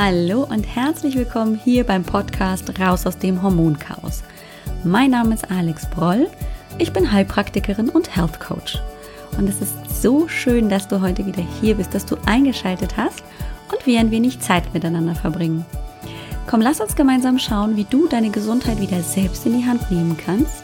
Hallo und herzlich willkommen hier beim Podcast Raus aus dem Hormonchaos. Mein Name ist Alex Broll, ich bin Heilpraktikerin und Health Coach. Und es ist so schön, dass du heute wieder hier bist, dass du eingeschaltet hast und wir ein wenig Zeit miteinander verbringen. Komm, lass uns gemeinsam schauen, wie du deine Gesundheit wieder selbst in die Hand nehmen kannst.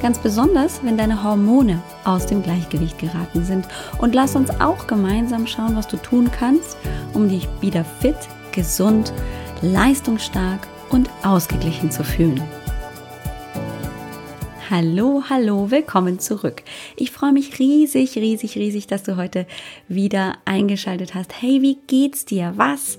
Ganz besonders, wenn deine Hormone aus dem Gleichgewicht geraten sind. Und lass uns auch gemeinsam schauen, was du tun kannst, um dich wieder fit, gesund, leistungsstark und ausgeglichen zu fühlen. Hallo, hallo, willkommen zurück. Ich freue mich riesig, riesig, riesig, dass du heute wieder eingeschaltet hast. Hey, wie geht's dir? Was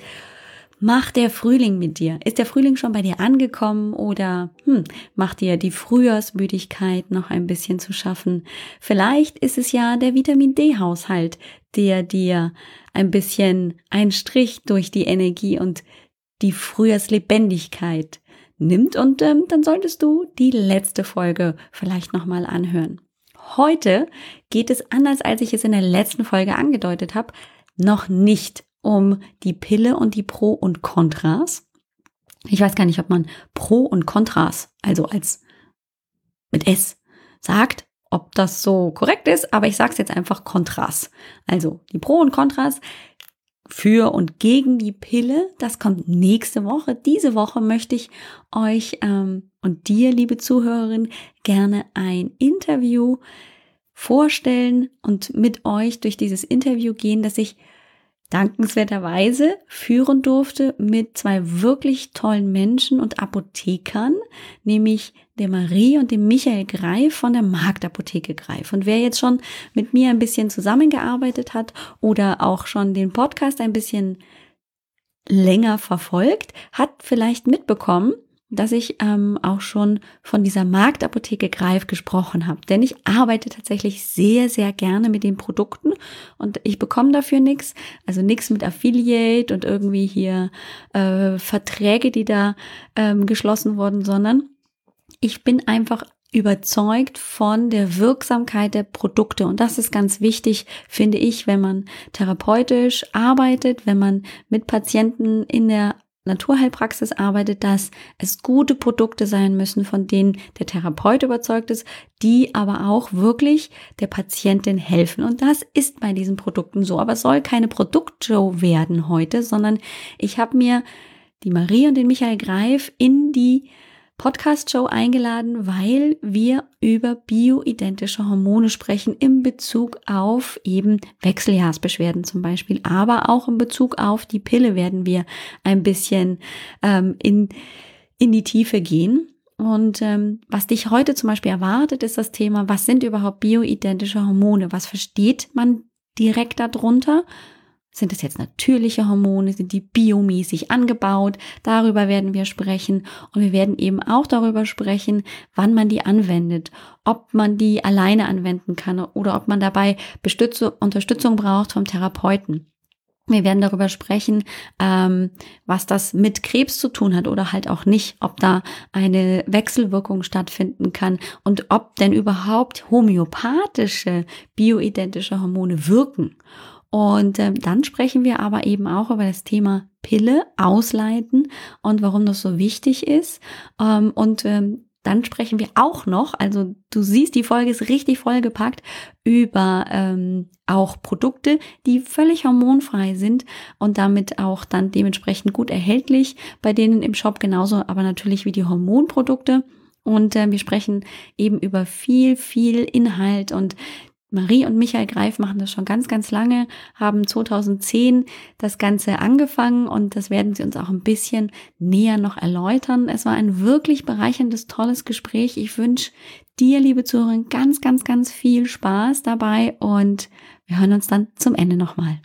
macht der Frühling mit dir? Ist der Frühling schon bei dir angekommen oder hm, macht dir die Frühjahrsmüdigkeit noch ein bisschen zu schaffen? Vielleicht ist es ja der Vitamin D-Haushalt, der dir ein bisschen einen Strich durch die Energie und die Frühjahrslebendigkeit nimmt und ähm, dann solltest du die letzte Folge vielleicht nochmal anhören. Heute geht es anders, als ich es in der letzten Folge angedeutet habe, noch nicht um die Pille und die Pro und Kontras. Ich weiß gar nicht, ob man Pro und Kontras, also als mit S sagt, ob das so korrekt ist, aber ich sage es jetzt einfach Kontras. Also die Pro und Kontras für und gegen die Pille, das kommt nächste Woche. Diese Woche möchte ich euch ähm, und dir, liebe Zuhörerin, gerne ein Interview vorstellen und mit euch durch dieses Interview gehen, das ich dankenswerterweise führen durfte mit zwei wirklich tollen Menschen und Apothekern, nämlich der Marie und dem Michael Greif von der Marktapotheke Greif. Und wer jetzt schon mit mir ein bisschen zusammengearbeitet hat oder auch schon den Podcast ein bisschen länger verfolgt, hat vielleicht mitbekommen, dass ich ähm, auch schon von dieser Marktapotheke Greif gesprochen habe. Denn ich arbeite tatsächlich sehr, sehr gerne mit den Produkten und ich bekomme dafür nichts. Also nichts mit Affiliate und irgendwie hier äh, Verträge, die da ähm, geschlossen wurden, sondern ich bin einfach überzeugt von der Wirksamkeit der Produkte. Und das ist ganz wichtig, finde ich, wenn man therapeutisch arbeitet, wenn man mit Patienten in der Naturheilpraxis arbeitet, dass es gute Produkte sein müssen, von denen der Therapeut überzeugt ist, die aber auch wirklich der Patientin helfen. Und das ist bei diesen Produkten so. Aber es soll keine Produktshow werden heute, sondern ich habe mir die Marie und den Michael Greif in die Podcast-Show eingeladen, weil wir über bioidentische Hormone sprechen in Bezug auf eben Wechseljahrsbeschwerden zum Beispiel, aber auch in Bezug auf die Pille werden wir ein bisschen ähm, in, in die Tiefe gehen. Und ähm, was dich heute zum Beispiel erwartet, ist das Thema, was sind überhaupt bioidentische Hormone? Was versteht man direkt darunter? Sind es jetzt natürliche Hormone? Sind die biomäßig angebaut? Darüber werden wir sprechen. Und wir werden eben auch darüber sprechen, wann man die anwendet. Ob man die alleine anwenden kann oder ob man dabei Unterstützung braucht vom Therapeuten. Wir werden darüber sprechen, ähm, was das mit Krebs zu tun hat oder halt auch nicht, ob da eine Wechselwirkung stattfinden kann und ob denn überhaupt homöopathische bioidentische Hormone wirken. Und ähm, dann sprechen wir aber eben auch über das Thema Pille ausleiten und warum das so wichtig ist. Ähm, und ähm, dann sprechen wir auch noch, also du siehst, die Folge ist richtig vollgepackt über ähm, auch Produkte, die völlig hormonfrei sind und damit auch dann dementsprechend gut erhältlich bei denen im Shop genauso, aber natürlich wie die Hormonprodukte. Und äh, wir sprechen eben über viel, viel Inhalt und Marie und Michael Greif machen das schon ganz, ganz lange, haben 2010 das Ganze angefangen und das werden sie uns auch ein bisschen näher noch erläutern. Es war ein wirklich bereicherndes, tolles Gespräch. Ich wünsche dir, liebe Zuhörerin, ganz, ganz, ganz viel Spaß dabei und wir hören uns dann zum Ende nochmal.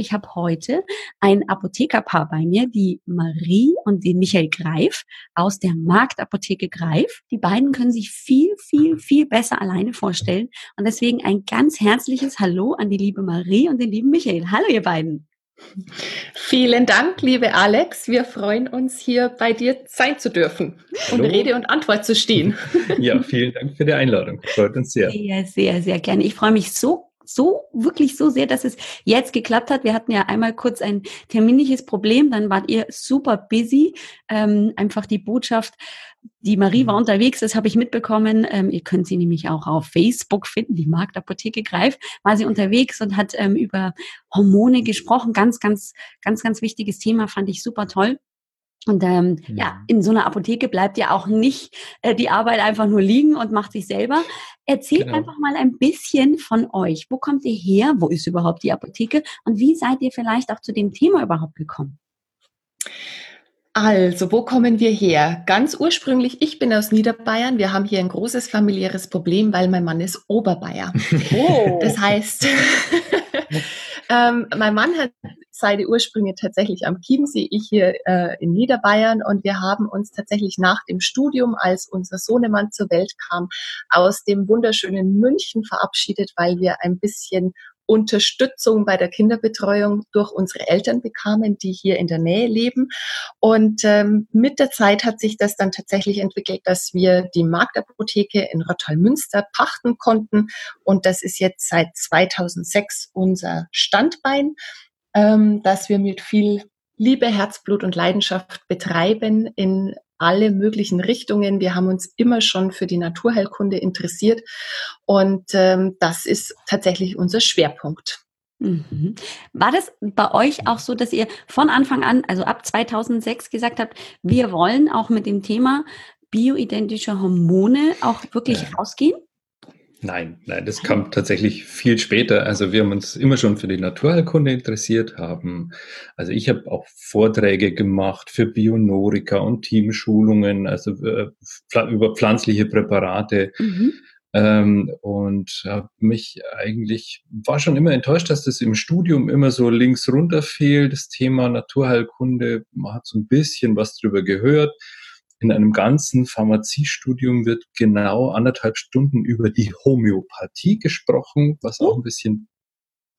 Ich habe heute ein Apothekerpaar bei mir, die Marie und den Michael Greif aus der Marktapotheke Greif. Die beiden können sich viel, viel, viel besser alleine vorstellen. Und deswegen ein ganz herzliches Hallo an die liebe Marie und den lieben Michael. Hallo, ihr beiden. Vielen Dank, liebe Alex. Wir freuen uns, hier bei dir sein zu dürfen Hallo. und Rede und Antwort zu stehen. Ja, vielen Dank für die Einladung. Freut uns sehr. Sehr, sehr, sehr gerne. Ich freue mich so so, wirklich so sehr, dass es jetzt geklappt hat. Wir hatten ja einmal kurz ein terminliches Problem, dann wart ihr super busy. Ähm, einfach die Botschaft, die Marie war mhm. unterwegs, das habe ich mitbekommen. Ähm, ihr könnt sie nämlich auch auf Facebook finden, die Marktapotheke Greif, war sie unterwegs und hat ähm, über Hormone gesprochen. Ganz, ganz, ganz, ganz wichtiges Thema, fand ich super toll. Und ähm, ja. ja, mhm. in so einer Apotheke bleibt ja auch nicht äh, die Arbeit einfach nur liegen und macht sich selber. Erzählt genau. einfach mal ein bisschen von euch. Wo kommt ihr her? Wo ist überhaupt die Apotheke? Und wie seid ihr vielleicht auch zu dem Thema überhaupt gekommen? Also, wo kommen wir her? Ganz ursprünglich, ich bin aus Niederbayern. Wir haben hier ein großes familiäres Problem, weil mein Mann ist Oberbayer. Oh. Das heißt, ähm, mein Mann hat seine Ursprünge tatsächlich am Chiemsee, ich hier äh, in Niederbayern und wir haben uns tatsächlich nach dem Studium, als unser Sohnemann zur Welt kam, aus dem wunderschönen München verabschiedet, weil wir ein bisschen Unterstützung bei der Kinderbetreuung durch unsere Eltern bekamen, die hier in der Nähe leben. Und ähm, mit der Zeit hat sich das dann tatsächlich entwickelt, dass wir die Marktapotheke in Rottal-Münster pachten konnten. Und das ist jetzt seit 2006 unser Standbein, ähm, dass wir mit viel Liebe, Herzblut und Leidenschaft betreiben in alle möglichen Richtungen. Wir haben uns immer schon für die Naturheilkunde interessiert und ähm, das ist tatsächlich unser Schwerpunkt. Mhm. War das bei euch auch so, dass ihr von Anfang an, also ab 2006 gesagt habt, wir wollen auch mit dem Thema bioidentische Hormone auch wirklich ja. rausgehen? Nein, nein, das kam tatsächlich viel später. Also wir haben uns immer schon für die Naturheilkunde interessiert, haben, also ich habe auch Vorträge gemacht für Bionorika und Teamschulungen, also äh, über pflanzliche Präparate. Mhm. Ähm, und habe mich eigentlich, war schon immer enttäuscht, dass das im Studium immer so links runter fiel, das Thema Naturheilkunde. Man hat so ein bisschen was drüber gehört in einem ganzen Pharmaziestudium wird genau anderthalb Stunden über die Homöopathie gesprochen, was auch ein bisschen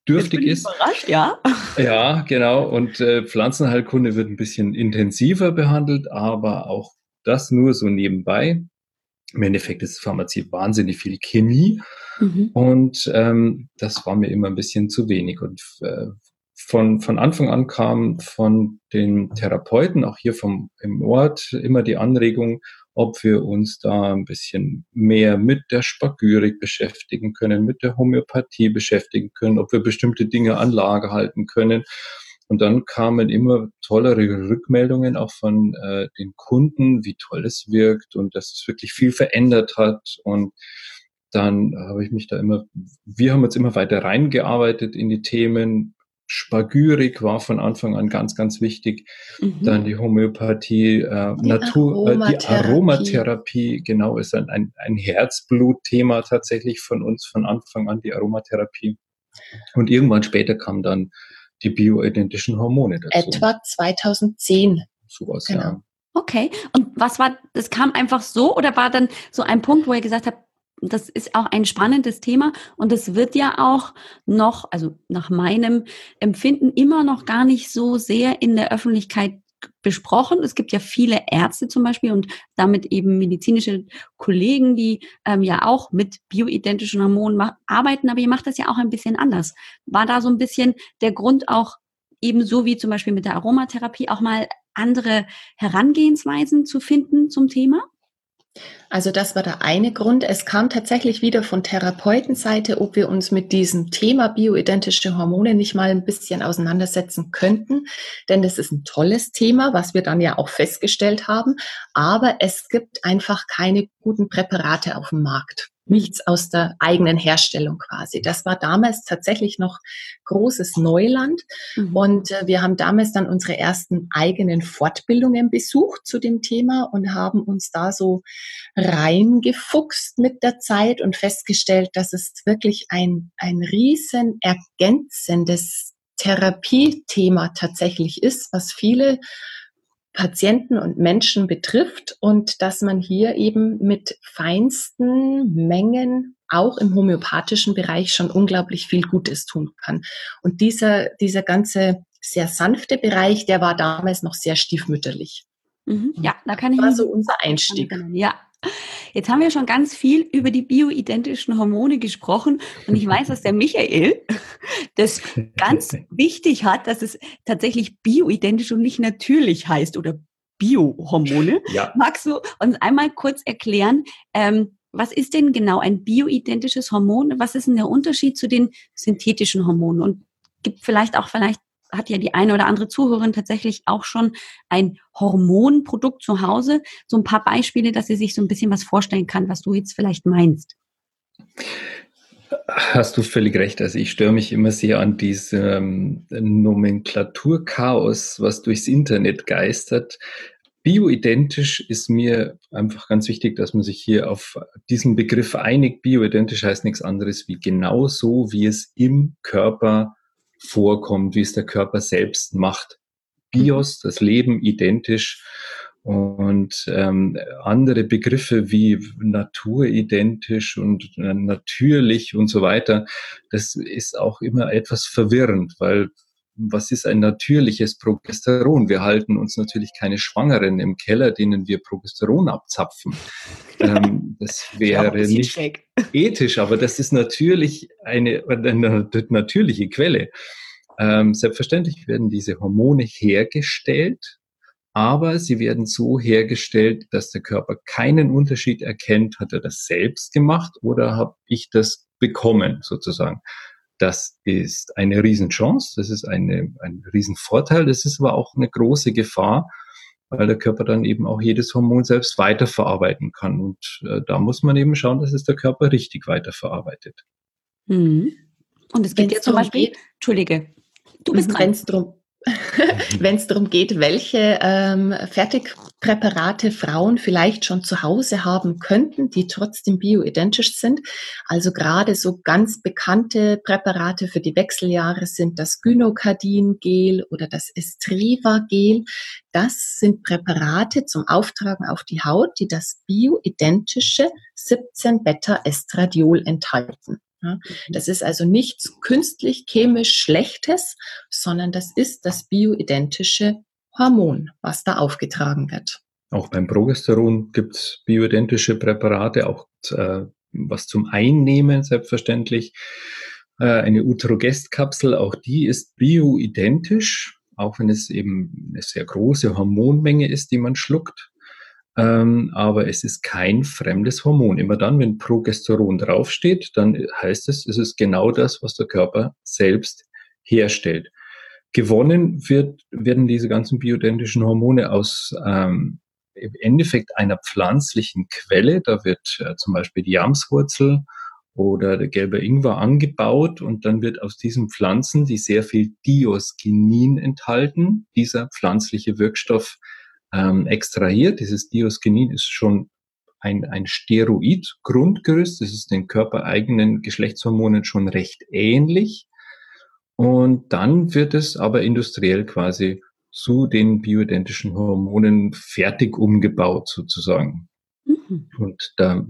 dürftig ist. Überrascht, ja. Ja, genau. Und äh, Pflanzenheilkunde wird ein bisschen intensiver behandelt, aber auch das nur so nebenbei. Im Endeffekt ist Pharmazie wahnsinnig viel Chemie mhm. und ähm, das war mir immer ein bisschen zu wenig. Und äh, von, von Anfang an kam von den Therapeuten, auch hier vom, im Ort, immer die Anregung, ob wir uns da ein bisschen mehr mit der Spagyrik beschäftigen können, mit der Homöopathie beschäftigen können, ob wir bestimmte Dinge an Lager halten können. Und dann kamen immer tollere Rückmeldungen auch von äh, den Kunden, wie toll es wirkt und dass es wirklich viel verändert hat. Und dann habe ich mich da immer, wir haben uns immer weiter reingearbeitet in die Themen, Spagyrik war von Anfang an ganz, ganz wichtig. Mhm. Dann die Homöopathie, äh, die Natur, Aromatherapie. Äh, die Aromatherapie, genau, ist ein, ein, ein Herzblutthema tatsächlich von uns von Anfang an, die Aromatherapie. Und irgendwann später kam dann die bioidentischen Hormone dazu. Etwa 2010. Sowas, genau. ja. Okay. Und was war, das kam einfach so oder war dann so ein Punkt, wo ihr gesagt habt, das ist auch ein spannendes Thema und es wird ja auch noch, also nach meinem Empfinden, immer noch gar nicht so sehr in der Öffentlichkeit besprochen. Es gibt ja viele Ärzte zum Beispiel und damit eben medizinische Kollegen, die ähm, ja auch mit bioidentischen Hormonen arbeiten, aber ihr macht das ja auch ein bisschen anders. War da so ein bisschen der Grund auch ebenso wie zum Beispiel mit der Aromatherapie auch mal andere Herangehensweisen zu finden zum Thema? Also das war der eine Grund. Es kam tatsächlich wieder von Therapeutenseite, ob wir uns mit diesem Thema bioidentische Hormone nicht mal ein bisschen auseinandersetzen könnten. Denn das ist ein tolles Thema, was wir dann ja auch festgestellt haben. Aber es gibt einfach keine guten Präparate auf dem Markt nichts aus der eigenen Herstellung quasi. Das war damals tatsächlich noch großes Neuland. Mhm. Und äh, wir haben damals dann unsere ersten eigenen Fortbildungen besucht zu dem Thema und haben uns da so reingefuchst mit der Zeit und festgestellt, dass es wirklich ein, ein riesen ergänzendes Therapiethema tatsächlich ist, was viele Patienten und Menschen betrifft und dass man hier eben mit feinsten Mengen auch im homöopathischen Bereich schon unglaublich viel Gutes tun kann. Und dieser, dieser ganze sehr sanfte Bereich, der war damals noch sehr stiefmütterlich. Mhm. Ja, da kann ich. Das war so unser Einstieg. Ja, Jetzt haben wir schon ganz viel über die bioidentischen Hormone gesprochen und ich weiß, dass der Michael das ganz wichtig hat, dass es tatsächlich bioidentisch und nicht natürlich heißt oder Biohormone. Ja. Magst du uns einmal kurz erklären, ähm, was ist denn genau ein bioidentisches Hormon? Was ist denn der Unterschied zu den synthetischen Hormonen? Und gibt vielleicht auch vielleicht hat ja die eine oder andere Zuhörerin tatsächlich auch schon ein Hormonprodukt zu Hause. So ein paar Beispiele, dass sie sich so ein bisschen was vorstellen kann, was du jetzt vielleicht meinst. Hast du völlig recht. Also ich störe mich immer sehr an diesem Nomenklaturchaos, was durchs Internet geistert. Bioidentisch ist mir einfach ganz wichtig, dass man sich hier auf diesen Begriff einigt. Bioidentisch heißt nichts anderes wie genau so, wie es im Körper vorkommt, wie es der Körper selbst macht. Bios, das Leben identisch und ähm, andere Begriffe wie naturidentisch und äh, natürlich und so weiter, das ist auch immer etwas verwirrend, weil was ist ein natürliches Progesteron? Wir halten uns natürlich keine Schwangeren im Keller, denen wir Progesteron abzapfen. Ähm, das wäre nicht schräg. ethisch, aber das ist natürlich eine, eine natürliche Quelle. Ähm, selbstverständlich werden diese Hormone hergestellt, aber sie werden so hergestellt, dass der Körper keinen Unterschied erkennt, hat er das selbst gemacht oder habe ich das bekommen sozusagen. Das ist eine Riesenchance, das ist eine, ein Riesenvorteil, das ist aber auch eine große Gefahr, weil der Körper dann eben auch jedes Hormon selbst weiterverarbeiten kann. Und äh, da muss man eben schauen, dass es der Körper richtig weiterverarbeitet. Mhm. Und es gibt ja zum Beispiel, geht, Entschuldige, du bist dran. Wenn es darum wenn es darum geht, welche ähm, Fertigpräparate Frauen vielleicht schon zu Hause haben könnten, die trotzdem bioidentisch sind. Also gerade so ganz bekannte Präparate für die Wechseljahre sind das Gynokardin-Gel oder das Estriva-Gel. Das sind Präparate zum Auftragen auf die Haut, die das bioidentische 17-Beta-Estradiol enthalten. Mhm. das ist also nichts künstlich chemisch Schlechtes, sondern das ist das bioidentische Hormon, was da aufgetragen wird. Auch beim Progesteron gibt es bioidentische Präparate, auch äh, was zum Einnehmen selbstverständlich. Äh, eine Utrogest-Kapsel, auch die ist bioidentisch, auch wenn es eben eine sehr große Hormonmenge ist, die man schluckt. Ähm, aber es ist kein fremdes Hormon. Immer dann, wenn Progesteron draufsteht, dann heißt es, es ist genau das, was der Körper selbst herstellt. Gewonnen wird, werden diese ganzen bioidentischen Hormone aus ähm, im Endeffekt einer pflanzlichen Quelle. Da wird äh, zum Beispiel die Jamswurzel oder der gelbe Ingwer angebaut und dann wird aus diesen Pflanzen, die sehr viel Diosgenin enthalten, dieser pflanzliche Wirkstoff ähm, extrahiert. Dieses Diosgenin ist schon ein, ein Steroid-Grundgerüst. Das ist den körpereigenen Geschlechtshormonen schon recht ähnlich. Und dann wird es aber industriell quasi zu den bioidentischen Hormonen fertig umgebaut sozusagen. Mhm. Und da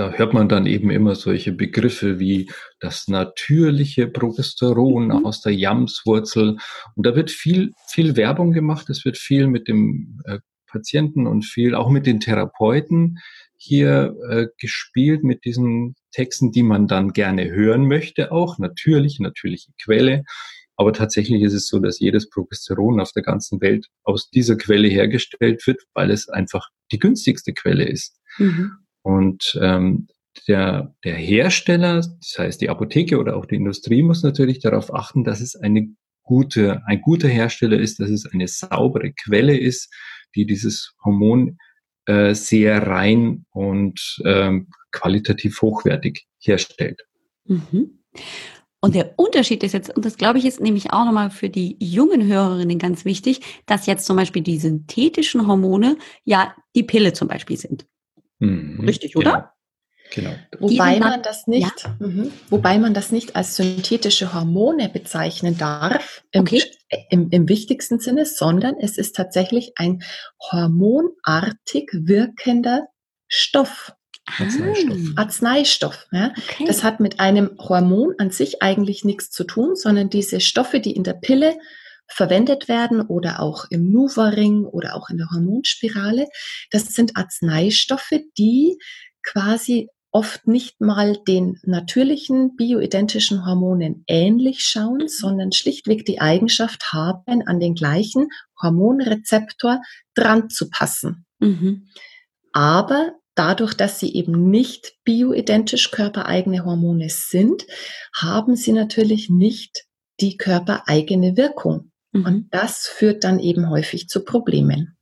da hört man dann eben immer solche Begriffe wie das natürliche Progesteron mhm. aus der Jamswurzel. Und da wird viel, viel Werbung gemacht. Es wird viel mit dem äh, Patienten und viel auch mit den Therapeuten hier äh, gespielt mit diesen Texten, die man dann gerne hören möchte. Auch natürlich, natürliche Quelle. Aber tatsächlich ist es so, dass jedes Progesteron auf der ganzen Welt aus dieser Quelle hergestellt wird, weil es einfach die günstigste Quelle ist. Mhm. Und ähm, der, der Hersteller, das heißt die Apotheke oder auch die Industrie, muss natürlich darauf achten, dass es eine gute, ein guter Hersteller ist, dass es eine saubere Quelle ist, die dieses Hormon äh, sehr rein und ähm, qualitativ hochwertig herstellt. Mhm. Und der Unterschied ist jetzt, und das glaube ich ist nämlich auch nochmal für die jungen Hörerinnen ganz wichtig, dass jetzt zum Beispiel die synthetischen Hormone ja die Pille zum Beispiel sind. Mhm, Richtig, oder? Genau. genau. Wobei man das nicht, ja. mhm, wobei man das nicht als synthetische Hormone bezeichnen darf, im, okay. im, im wichtigsten Sinne, sondern es ist tatsächlich ein hormonartig wirkender Stoff. Arzneistoff. Ah. Arzneistoff. Ja. Okay. Das hat mit einem Hormon an sich eigentlich nichts zu tun, sondern diese Stoffe, die in der Pille verwendet werden oder auch im Nuva-Ring oder auch in der Hormonspirale. Das sind Arzneistoffe, die quasi oft nicht mal den natürlichen bioidentischen Hormonen ähnlich schauen, sondern schlichtweg die Eigenschaft haben, an den gleichen Hormonrezeptor dran zu passen. Mhm. Aber dadurch, dass sie eben nicht bioidentisch körpereigene Hormone sind, haben sie natürlich nicht die körpereigene Wirkung. Mhm. Und das führt dann eben häufig zu Problemen.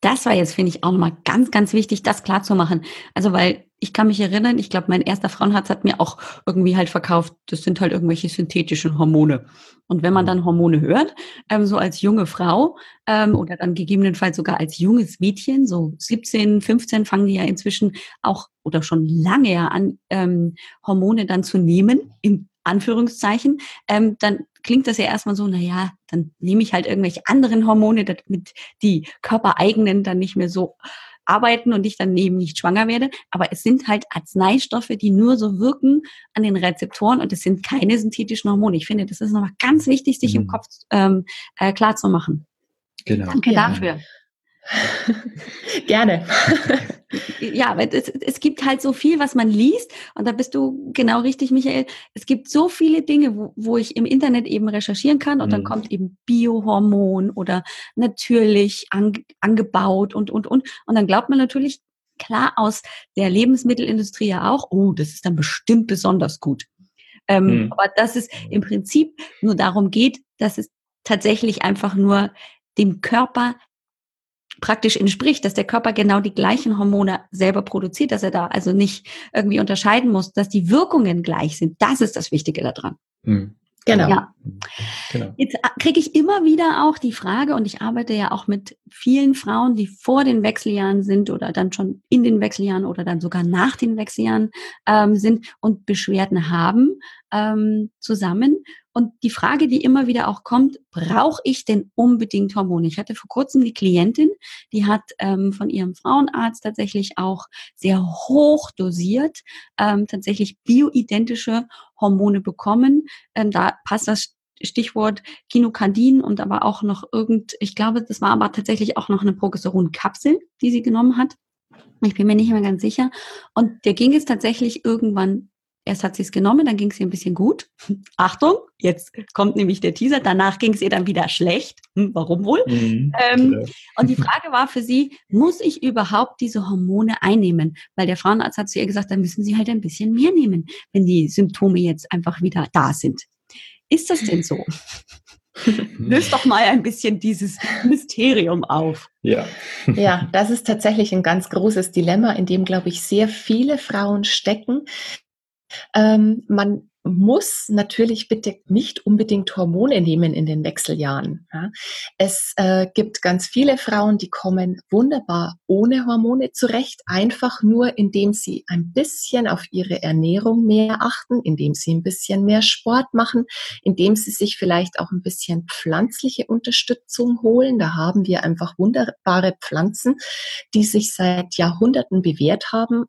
Das war jetzt, finde ich, auch nochmal ganz, ganz wichtig, das klar zu machen. Also, weil ich kann mich erinnern, ich glaube, mein erster Frauenarzt hat mir auch irgendwie halt verkauft, das sind halt irgendwelche synthetischen Hormone. Und wenn man dann Hormone hört, ähm, so als junge Frau ähm, oder dann gegebenenfalls sogar als junges Mädchen, so 17, 15 fangen die ja inzwischen auch oder schon lange ja an, ähm, Hormone dann zu nehmen, im Anführungszeichen, ähm, dann klingt das ja erstmal so, na ja, dann nehme ich halt irgendwelche anderen Hormone, damit die körpereigenen dann nicht mehr so arbeiten und ich dann eben nicht schwanger werde. Aber es sind halt Arzneistoffe, die nur so wirken an den Rezeptoren und es sind keine synthetischen Hormone. Ich finde, das ist nochmal ganz wichtig, sich mhm. im Kopf ähm, äh, klar zu machen. Genau. Danke ja. dafür. Gerne. ja, es, es gibt halt so viel, was man liest. Und da bist du genau richtig, Michael. Es gibt so viele Dinge, wo, wo ich im Internet eben recherchieren kann. Und mhm. dann kommt eben Biohormon oder natürlich an, angebaut und, und, und. Und dann glaubt man natürlich, klar, aus der Lebensmittelindustrie ja auch, oh, das ist dann bestimmt besonders gut. Ähm, mhm. Aber dass es im Prinzip nur darum geht, dass es tatsächlich einfach nur dem Körper praktisch entspricht, dass der Körper genau die gleichen Hormone selber produziert, dass er da also nicht irgendwie unterscheiden muss, dass die Wirkungen gleich sind. Das ist das Wichtige daran. Mhm. Genau. Ja. genau. Jetzt äh, kriege ich immer wieder auch die Frage, und ich arbeite ja auch mit vielen Frauen, die vor den Wechseljahren sind oder dann schon in den Wechseljahren oder dann sogar nach den Wechseljahren ähm, sind und Beschwerden haben ähm, zusammen. Und die Frage, die immer wieder auch kommt, brauche ich denn unbedingt Hormone? Ich hatte vor kurzem eine Klientin, die hat ähm, von ihrem Frauenarzt tatsächlich auch sehr hoch dosiert, ähm, tatsächlich bioidentische Hormone bekommen. Ähm, da passt das Stichwort Kinokandin und aber auch noch irgend, ich glaube, das war aber tatsächlich auch noch eine Progesteronkapsel, die sie genommen hat. Ich bin mir nicht mehr ganz sicher. Und der ging es tatsächlich irgendwann Erst hat sie es genommen, dann ging es ihr ein bisschen gut. Achtung, jetzt kommt nämlich der Teaser. Danach ging es ihr dann wieder schlecht. Hm, warum wohl? Mhm, ähm, und die Frage war für sie, muss ich überhaupt diese Hormone einnehmen? Weil der Frauenarzt hat zu ihr gesagt, dann müssen sie halt ein bisschen mehr nehmen, wenn die Symptome jetzt einfach wieder da sind. Ist das denn so? Löst doch mal ein bisschen dieses Mysterium auf. Ja. ja, das ist tatsächlich ein ganz großes Dilemma, in dem, glaube ich, sehr viele Frauen stecken. Ähm, man muss natürlich bitte nicht unbedingt Hormone nehmen in den Wechseljahren. Ja. Es äh, gibt ganz viele Frauen, die kommen wunderbar ohne Hormone zurecht, einfach nur indem sie ein bisschen auf ihre Ernährung mehr achten, indem sie ein bisschen mehr Sport machen, indem sie sich vielleicht auch ein bisschen pflanzliche Unterstützung holen. Da haben wir einfach wunderbare Pflanzen, die sich seit Jahrhunderten bewährt haben,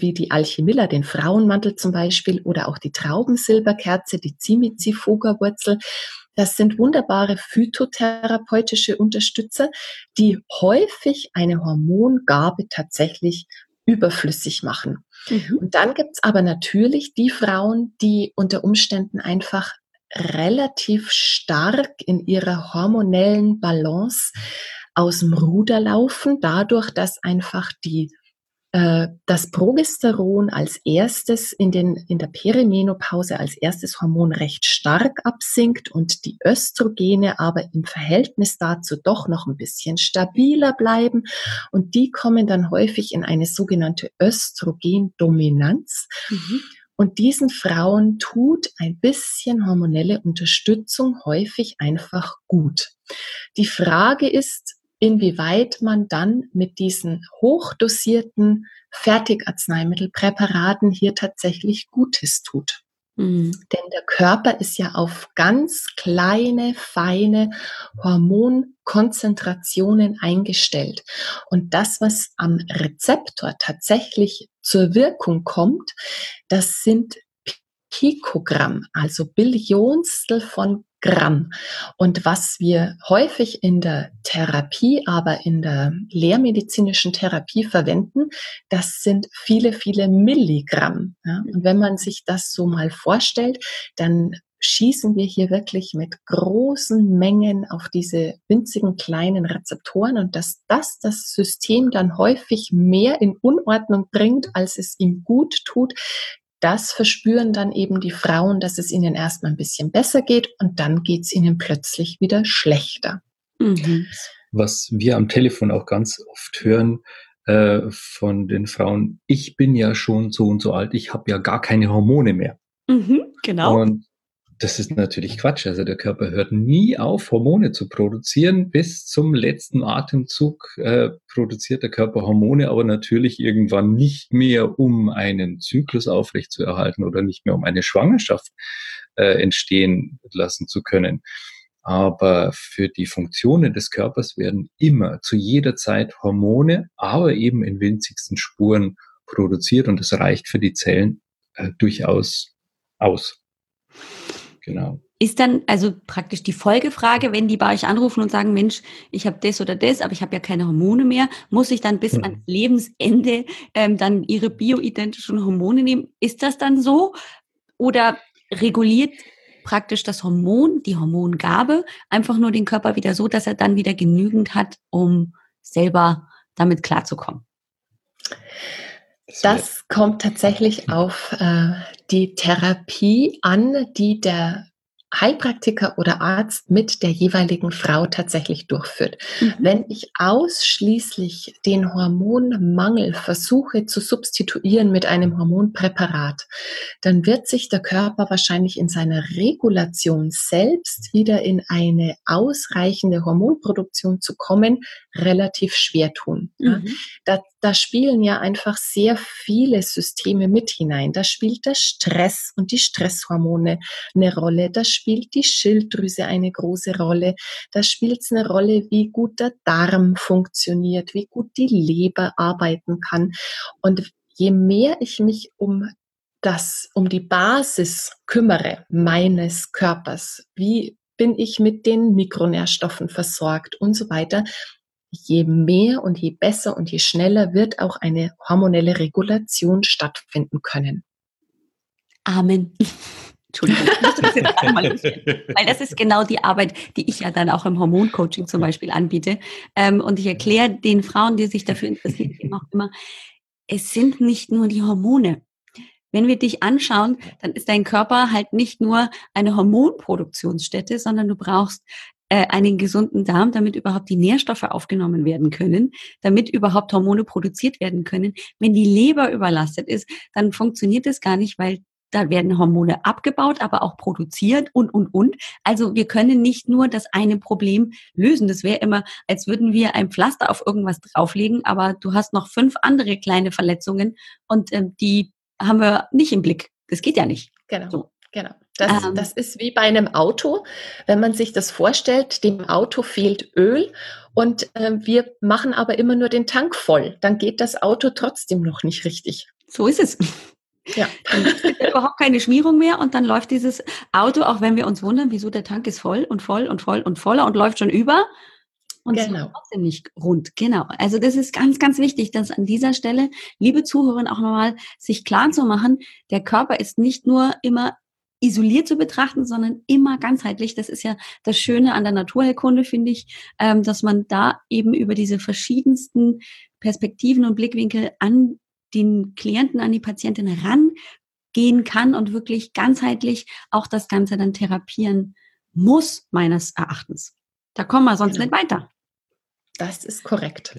wie die Alchemilla, den Frauenmantel zum Beispiel, oder auch die Traubensilberkerze, die Zimizifoga-Wurzel. Das sind wunderbare phytotherapeutische Unterstützer, die häufig eine Hormongabe tatsächlich überflüssig machen. Mhm. Und dann gibt's aber natürlich die Frauen, die unter Umständen einfach relativ stark in ihrer hormonellen Balance aus dem Ruder laufen, dadurch, dass einfach die äh, das Progesteron als erstes in, den, in der Perimenopause als erstes Hormon recht stark absinkt und die Östrogene aber im Verhältnis dazu doch noch ein bisschen stabiler bleiben. Und die kommen dann häufig in eine sogenannte Östrogendominanz. Mhm. Und diesen Frauen tut ein bisschen hormonelle Unterstützung häufig einfach gut. Die Frage ist, inwieweit man dann mit diesen hochdosierten Fertigarzneimittelpräparaten hier tatsächlich Gutes tut. Mhm. Denn der Körper ist ja auf ganz kleine, feine Hormonkonzentrationen eingestellt. Und das, was am Rezeptor tatsächlich zur Wirkung kommt, das sind Pikogramm, also Billionstel von Milligramm. Und was wir häufig in der Therapie, aber in der lehrmedizinischen Therapie verwenden, das sind viele, viele Milligramm. Ja? Und wenn man sich das so mal vorstellt, dann schießen wir hier wirklich mit großen Mengen auf diese winzigen kleinen Rezeptoren und dass das das System dann häufig mehr in Unordnung bringt, als es ihm gut tut, das verspüren dann eben die Frauen, dass es ihnen erstmal ein bisschen besser geht und dann geht es ihnen plötzlich wieder schlechter. Mhm. Was wir am Telefon auch ganz oft hören äh, von den Frauen, ich bin ja schon so und so alt, ich habe ja gar keine Hormone mehr. Mhm, genau. Und das ist natürlich Quatsch. Also der Körper hört nie auf, Hormone zu produzieren. Bis zum letzten Atemzug äh, produziert der Körper Hormone, aber natürlich irgendwann nicht mehr, um einen Zyklus aufrechtzuerhalten oder nicht mehr, um eine Schwangerschaft äh, entstehen lassen zu können. Aber für die Funktionen des Körpers werden immer zu jeder Zeit Hormone, aber eben in winzigsten Spuren produziert und das reicht für die Zellen äh, durchaus aus. Genau. Ist dann also praktisch die Folgefrage, wenn die bei euch anrufen und sagen, Mensch, ich habe das oder das, aber ich habe ja keine Hormone mehr, muss ich dann bis mhm. ans Lebensende ähm, dann ihre bioidentischen Hormone nehmen? Ist das dann so? Oder reguliert praktisch das Hormon, die Hormongabe, einfach nur den Körper wieder so, dass er dann wieder genügend hat, um selber damit klarzukommen? Das kommt tatsächlich auf äh, die Therapie an, die der Heilpraktiker oder Arzt mit der jeweiligen Frau tatsächlich durchführt. Mhm. Wenn ich ausschließlich den Hormonmangel versuche zu substituieren mit einem Hormonpräparat, dann wird sich der Körper wahrscheinlich in seiner Regulation selbst wieder in eine ausreichende Hormonproduktion zu kommen, relativ schwer tun. Mhm. Da, da spielen ja einfach sehr viele Systeme mit hinein. Da spielt der Stress und die Stresshormone eine Rolle. Da spielt die Schilddrüse eine große Rolle. Da spielt es eine Rolle, wie gut der Darm funktioniert, wie gut die Leber arbeiten kann. Und je mehr ich mich um das, um die Basis kümmere meines Körpers, wie bin ich mit den Mikronährstoffen versorgt und so weiter, je mehr und je besser und je schneller wird auch eine hormonelle Regulation stattfinden können. Amen. Entschuldigung, weil das ist genau die Arbeit, die ich ja dann auch im Hormoncoaching zum Beispiel anbiete. Ähm, und ich erkläre den Frauen, die sich dafür interessieren, eben auch immer, es sind nicht nur die Hormone. Wenn wir dich anschauen, dann ist dein Körper halt nicht nur eine Hormonproduktionsstätte, sondern du brauchst äh, einen gesunden Darm, damit überhaupt die Nährstoffe aufgenommen werden können, damit überhaupt Hormone produziert werden können. Wenn die Leber überlastet ist, dann funktioniert es gar nicht, weil da werden Hormone abgebaut, aber auch produziert und, und, und. Also wir können nicht nur das eine Problem lösen. Das wäre immer, als würden wir ein Pflaster auf irgendwas drauflegen, aber du hast noch fünf andere kleine Verletzungen und äh, die haben wir nicht im Blick. Das geht ja nicht. Genau. So. Genau. Das, ähm, das ist wie bei einem Auto. Wenn man sich das vorstellt, dem Auto fehlt Öl und äh, wir machen aber immer nur den Tank voll. Dann geht das Auto trotzdem noch nicht richtig. So ist es. Ja. Dann gibt es überhaupt keine Schmierung mehr und dann läuft dieses Auto, auch wenn wir uns wundern, wieso der Tank ist voll und voll und voll und voller und läuft schon über. Und genau. trotzdem nicht rund. Genau. Also das ist ganz, ganz wichtig, dass an dieser Stelle, liebe Zuhörerinnen, auch nochmal sich klar zu machen, der Körper ist nicht nur immer isoliert zu betrachten, sondern immer ganzheitlich. Das ist ja das Schöne an der Naturheilkunde, finde ich, ähm, dass man da eben über diese verschiedensten Perspektiven und Blickwinkel an den Klienten, an die Patientin rangehen kann und wirklich ganzheitlich auch das Ganze dann therapieren muss, meines Erachtens. Da kommen wir sonst genau. nicht weiter. Das ist korrekt.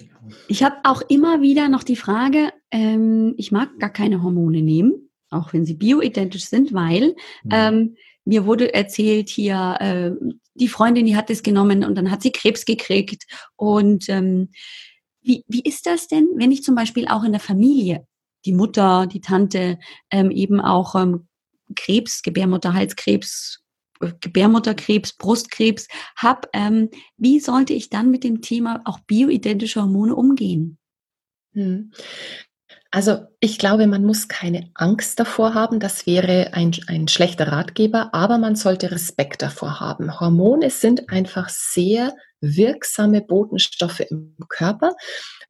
Ich habe auch immer wieder noch die Frage, ähm, ich mag gar keine Hormone nehmen, auch wenn sie bioidentisch sind, weil mhm. ähm, mir wurde erzählt hier, äh, die Freundin, die hat es genommen und dann hat sie Krebs gekriegt und ähm, wie, wie ist das denn, wenn ich zum Beispiel auch in der Familie, die Mutter, die Tante, ähm, eben auch ähm, Krebs, Gebärmutterhalskrebs, Gebärmutterkrebs, Brustkrebs habe, ähm, wie sollte ich dann mit dem Thema auch bioidentische Hormone umgehen? Hm. Also ich glaube, man muss keine Angst davor haben. Das wäre ein, ein schlechter Ratgeber, aber man sollte Respekt davor haben. Hormone sind einfach sehr wirksame Botenstoffe im Körper.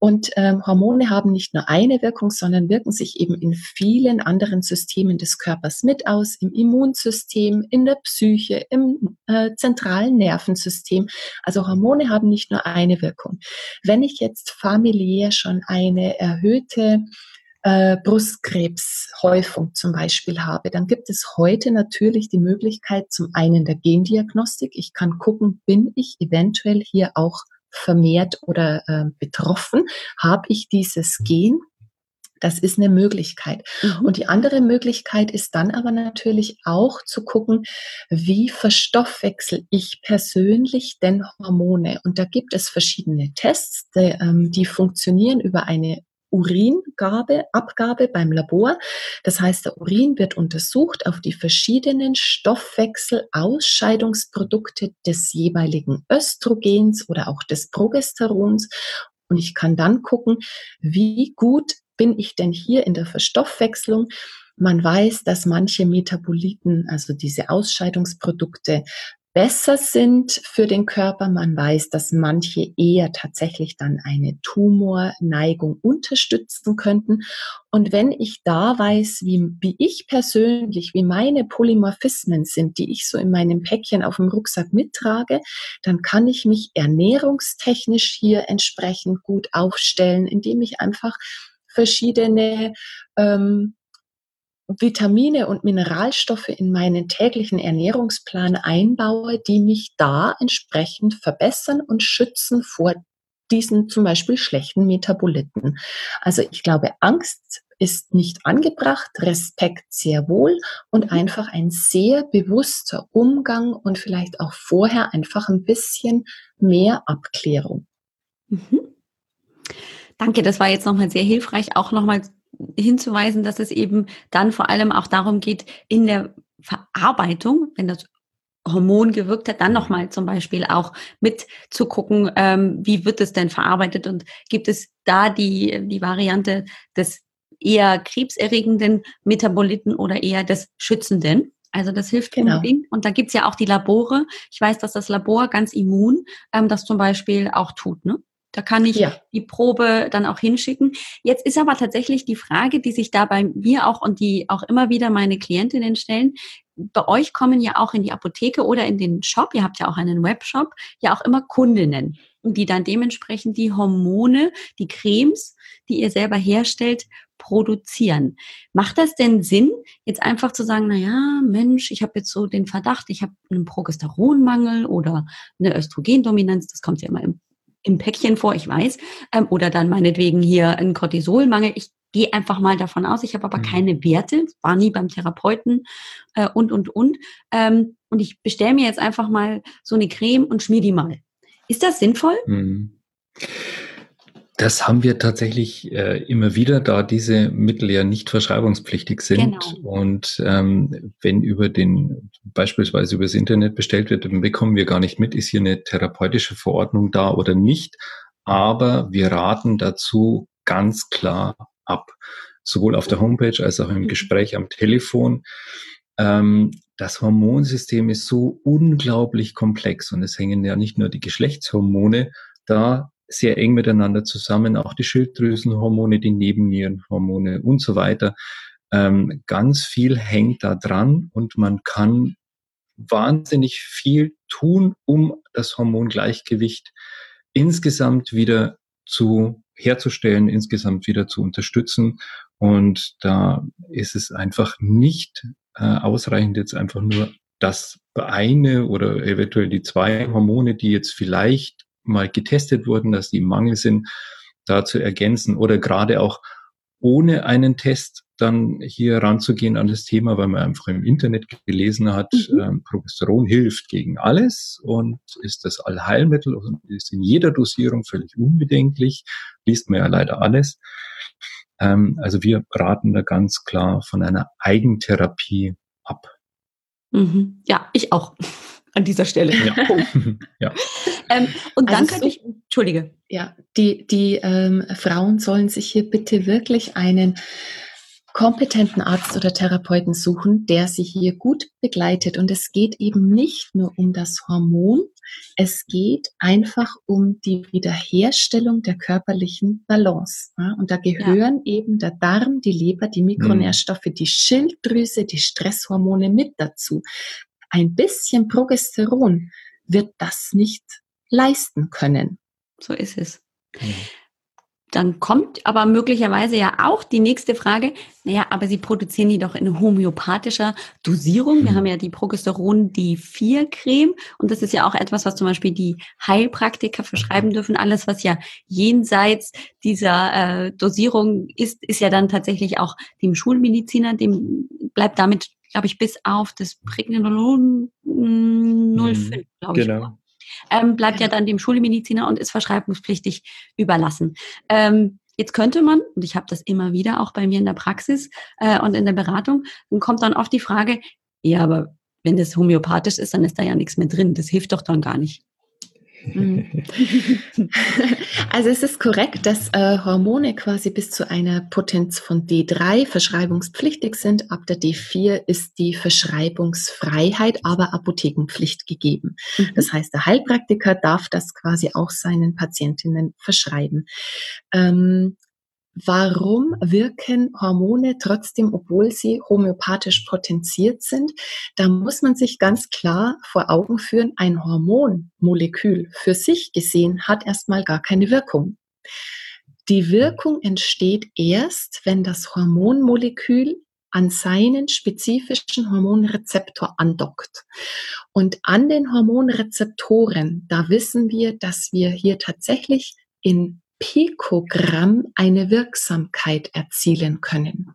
Und ähm, Hormone haben nicht nur eine Wirkung, sondern wirken sich eben in vielen anderen Systemen des Körpers mit aus, im Immunsystem, in der Psyche, im äh, zentralen Nervensystem. Also Hormone haben nicht nur eine Wirkung. Wenn ich jetzt familiär schon eine erhöhte äh, Brustkrebshäufung zum Beispiel habe, dann gibt es heute natürlich die Möglichkeit zum einen der Gendiagnostik. Ich kann gucken, bin ich eventuell hier auch vermehrt oder äh, betroffen? Habe ich dieses Gen? Das ist eine Möglichkeit. Mhm. Und die andere Möglichkeit ist dann aber natürlich auch zu gucken, wie verstoffwechsel ich persönlich denn Hormone? Und da gibt es verschiedene Tests, die, ähm, die funktionieren über eine Uringabe, Abgabe beim Labor. Das heißt, der Urin wird untersucht auf die verschiedenen Stoffwechselausscheidungsprodukte des jeweiligen Östrogens oder auch des Progesterons. Und ich kann dann gucken, wie gut bin ich denn hier in der Verstoffwechslung? Man weiß, dass manche Metaboliten, also diese Ausscheidungsprodukte, besser sind für den Körper. Man weiß, dass manche eher tatsächlich dann eine Tumorneigung unterstützen könnten. Und wenn ich da weiß, wie, wie ich persönlich, wie meine Polymorphismen sind, die ich so in meinem Päckchen auf dem Rucksack mittrage, dann kann ich mich ernährungstechnisch hier entsprechend gut aufstellen, indem ich einfach verschiedene ähm, Vitamine und Mineralstoffe in meinen täglichen Ernährungsplan einbaue, die mich da entsprechend verbessern und schützen vor diesen zum Beispiel schlechten Metaboliten. Also ich glaube, Angst ist nicht angebracht, Respekt sehr wohl und mhm. einfach ein sehr bewusster Umgang und vielleicht auch vorher einfach ein bisschen mehr Abklärung. Mhm. Danke, das war jetzt nochmal sehr hilfreich, auch nochmal hinzuweisen, dass es eben dann vor allem auch darum geht, in der Verarbeitung, wenn das Hormon gewirkt hat, dann nochmal zum Beispiel auch mit zu gucken, ähm, wie wird es denn verarbeitet und gibt es da die, die Variante des eher krebserregenden Metaboliten oder eher des schützenden. Also das hilft genau. unbedingt. Und da gibt's ja auch die Labore. Ich weiß, dass das Labor ganz immun ähm, das zum Beispiel auch tut. Ne? Da kann ich ja. die Probe dann auch hinschicken. Jetzt ist aber tatsächlich die Frage, die sich da bei mir auch und die auch immer wieder meine Klientinnen stellen. Bei euch kommen ja auch in die Apotheke oder in den Shop, ihr habt ja auch einen Webshop, ja auch immer Kundinnen, die dann dementsprechend die Hormone, die Cremes, die ihr selber herstellt, produzieren. Macht das denn Sinn, jetzt einfach zu sagen, na ja, Mensch, ich habe jetzt so den Verdacht, ich habe einen Progesteronmangel oder eine Östrogendominanz, das kommt ja immer im im Päckchen vor, ich weiß, ähm, oder dann meinetwegen hier ein Cortisolmangel. Ich gehe einfach mal davon aus, ich habe aber mhm. keine Werte, war nie beim Therapeuten äh, und, und, und. Ähm, und ich bestelle mir jetzt einfach mal so eine Creme und schmier die mal. Ist das sinnvoll? Mhm. Das haben wir tatsächlich äh, immer wieder, da diese Mittel ja nicht verschreibungspflichtig sind. Genau. Und ähm, wenn über den, beispielsweise übers Internet bestellt wird, dann bekommen wir gar nicht mit, ist hier eine therapeutische Verordnung da oder nicht. Aber wir raten dazu ganz klar ab. Sowohl auf der Homepage als auch im mhm. Gespräch am Telefon. Ähm, das Hormonsystem ist so unglaublich komplex und es hängen ja nicht nur die Geschlechtshormone da sehr eng miteinander zusammen, auch die Schilddrüsenhormone, die Nebennierenhormone und so weiter. Ähm, ganz viel hängt da dran und man kann wahnsinnig viel tun, um das Hormongleichgewicht insgesamt wieder zu herzustellen, insgesamt wieder zu unterstützen. Und da ist es einfach nicht äh, ausreichend, jetzt einfach nur das eine oder eventuell die zwei Hormone, die jetzt vielleicht mal getestet wurden, dass die im Mangel sind, da zu ergänzen oder gerade auch ohne einen Test dann hier ranzugehen an das Thema, weil man einfach im Internet gelesen hat, mhm. ähm, Progesteron hilft gegen alles und ist das Allheilmittel und ist in jeder Dosierung völlig unbedenklich, liest man ja leider alles. Ähm, also wir raten da ganz klar von einer Eigentherapie ab. Mhm. Ja, ich auch an dieser Stelle. Ja. ja. Ähm, und dann also könnte ich, Entschuldige. Ja, die, die ähm, Frauen sollen sich hier bitte wirklich einen kompetenten Arzt oder Therapeuten suchen, der sie hier gut begleitet. Und es geht eben nicht nur um das Hormon, es geht einfach um die Wiederherstellung der körperlichen Balance. Und da gehören ja. eben der Darm, die Leber, die Mikronährstoffe, die Schilddrüse, die Stresshormone mit dazu. Ein bisschen Progesteron wird das nicht leisten können. So ist es. Ja. Dann kommt aber möglicherweise ja auch die nächste Frage, naja, aber Sie produzieren die doch in homöopathischer Dosierung. Wir mhm. haben ja die Progesteron D4-Creme und das ist ja auch etwas, was zum Beispiel die Heilpraktiker verschreiben dürfen. Alles, was ja jenseits dieser äh, Dosierung ist, ist ja dann tatsächlich auch dem Schulmediziner, dem bleibt damit, glaube ich, bis auf das Pregnenolon 05, mhm. glaube ich. Genau ähm, bleibt ja dann dem Schulmediziner und ist verschreibungspflichtig überlassen. Ähm, Jetzt könnte man, und ich habe das immer wieder auch bei mir in der Praxis äh, und in der Beratung, dann kommt dann oft die Frage, ja, aber wenn das homöopathisch ist, dann ist da ja nichts mehr drin. Das hilft doch dann gar nicht. Mhm. Also es ist korrekt, dass äh, Hormone quasi bis zu einer Potenz von D3 verschreibungspflichtig sind. Ab der D4 ist die Verschreibungsfreiheit, aber Apothekenpflicht gegeben. Mhm. Das heißt, der Heilpraktiker darf das quasi auch seinen Patientinnen verschreiben. Ähm, Warum wirken Hormone trotzdem, obwohl sie homöopathisch potenziert sind? Da muss man sich ganz klar vor Augen führen, ein Hormonmolekül für sich gesehen hat erstmal gar keine Wirkung. Die Wirkung entsteht erst, wenn das Hormonmolekül an seinen spezifischen Hormonrezeptor andockt. Und an den Hormonrezeptoren, da wissen wir, dass wir hier tatsächlich in Pikogramm eine Wirksamkeit erzielen können.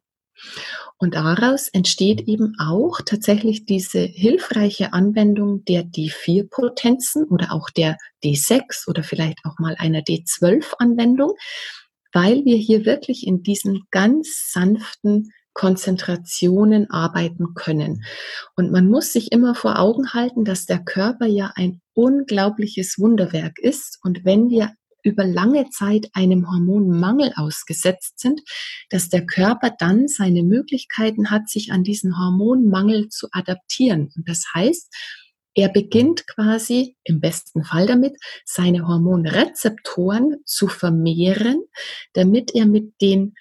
Und daraus entsteht eben auch tatsächlich diese hilfreiche Anwendung der D4-Potenzen oder auch der D6 oder vielleicht auch mal einer D12-Anwendung, weil wir hier wirklich in diesen ganz sanften Konzentrationen arbeiten können. Und man muss sich immer vor Augen halten, dass der Körper ja ein unglaubliches Wunderwerk ist. Und wenn wir über lange Zeit einem Hormonmangel ausgesetzt sind, dass der Körper dann seine Möglichkeiten hat, sich an diesen Hormonmangel zu adaptieren. Und das heißt, er beginnt quasi im besten Fall damit, seine Hormonrezeptoren zu vermehren, damit er mit den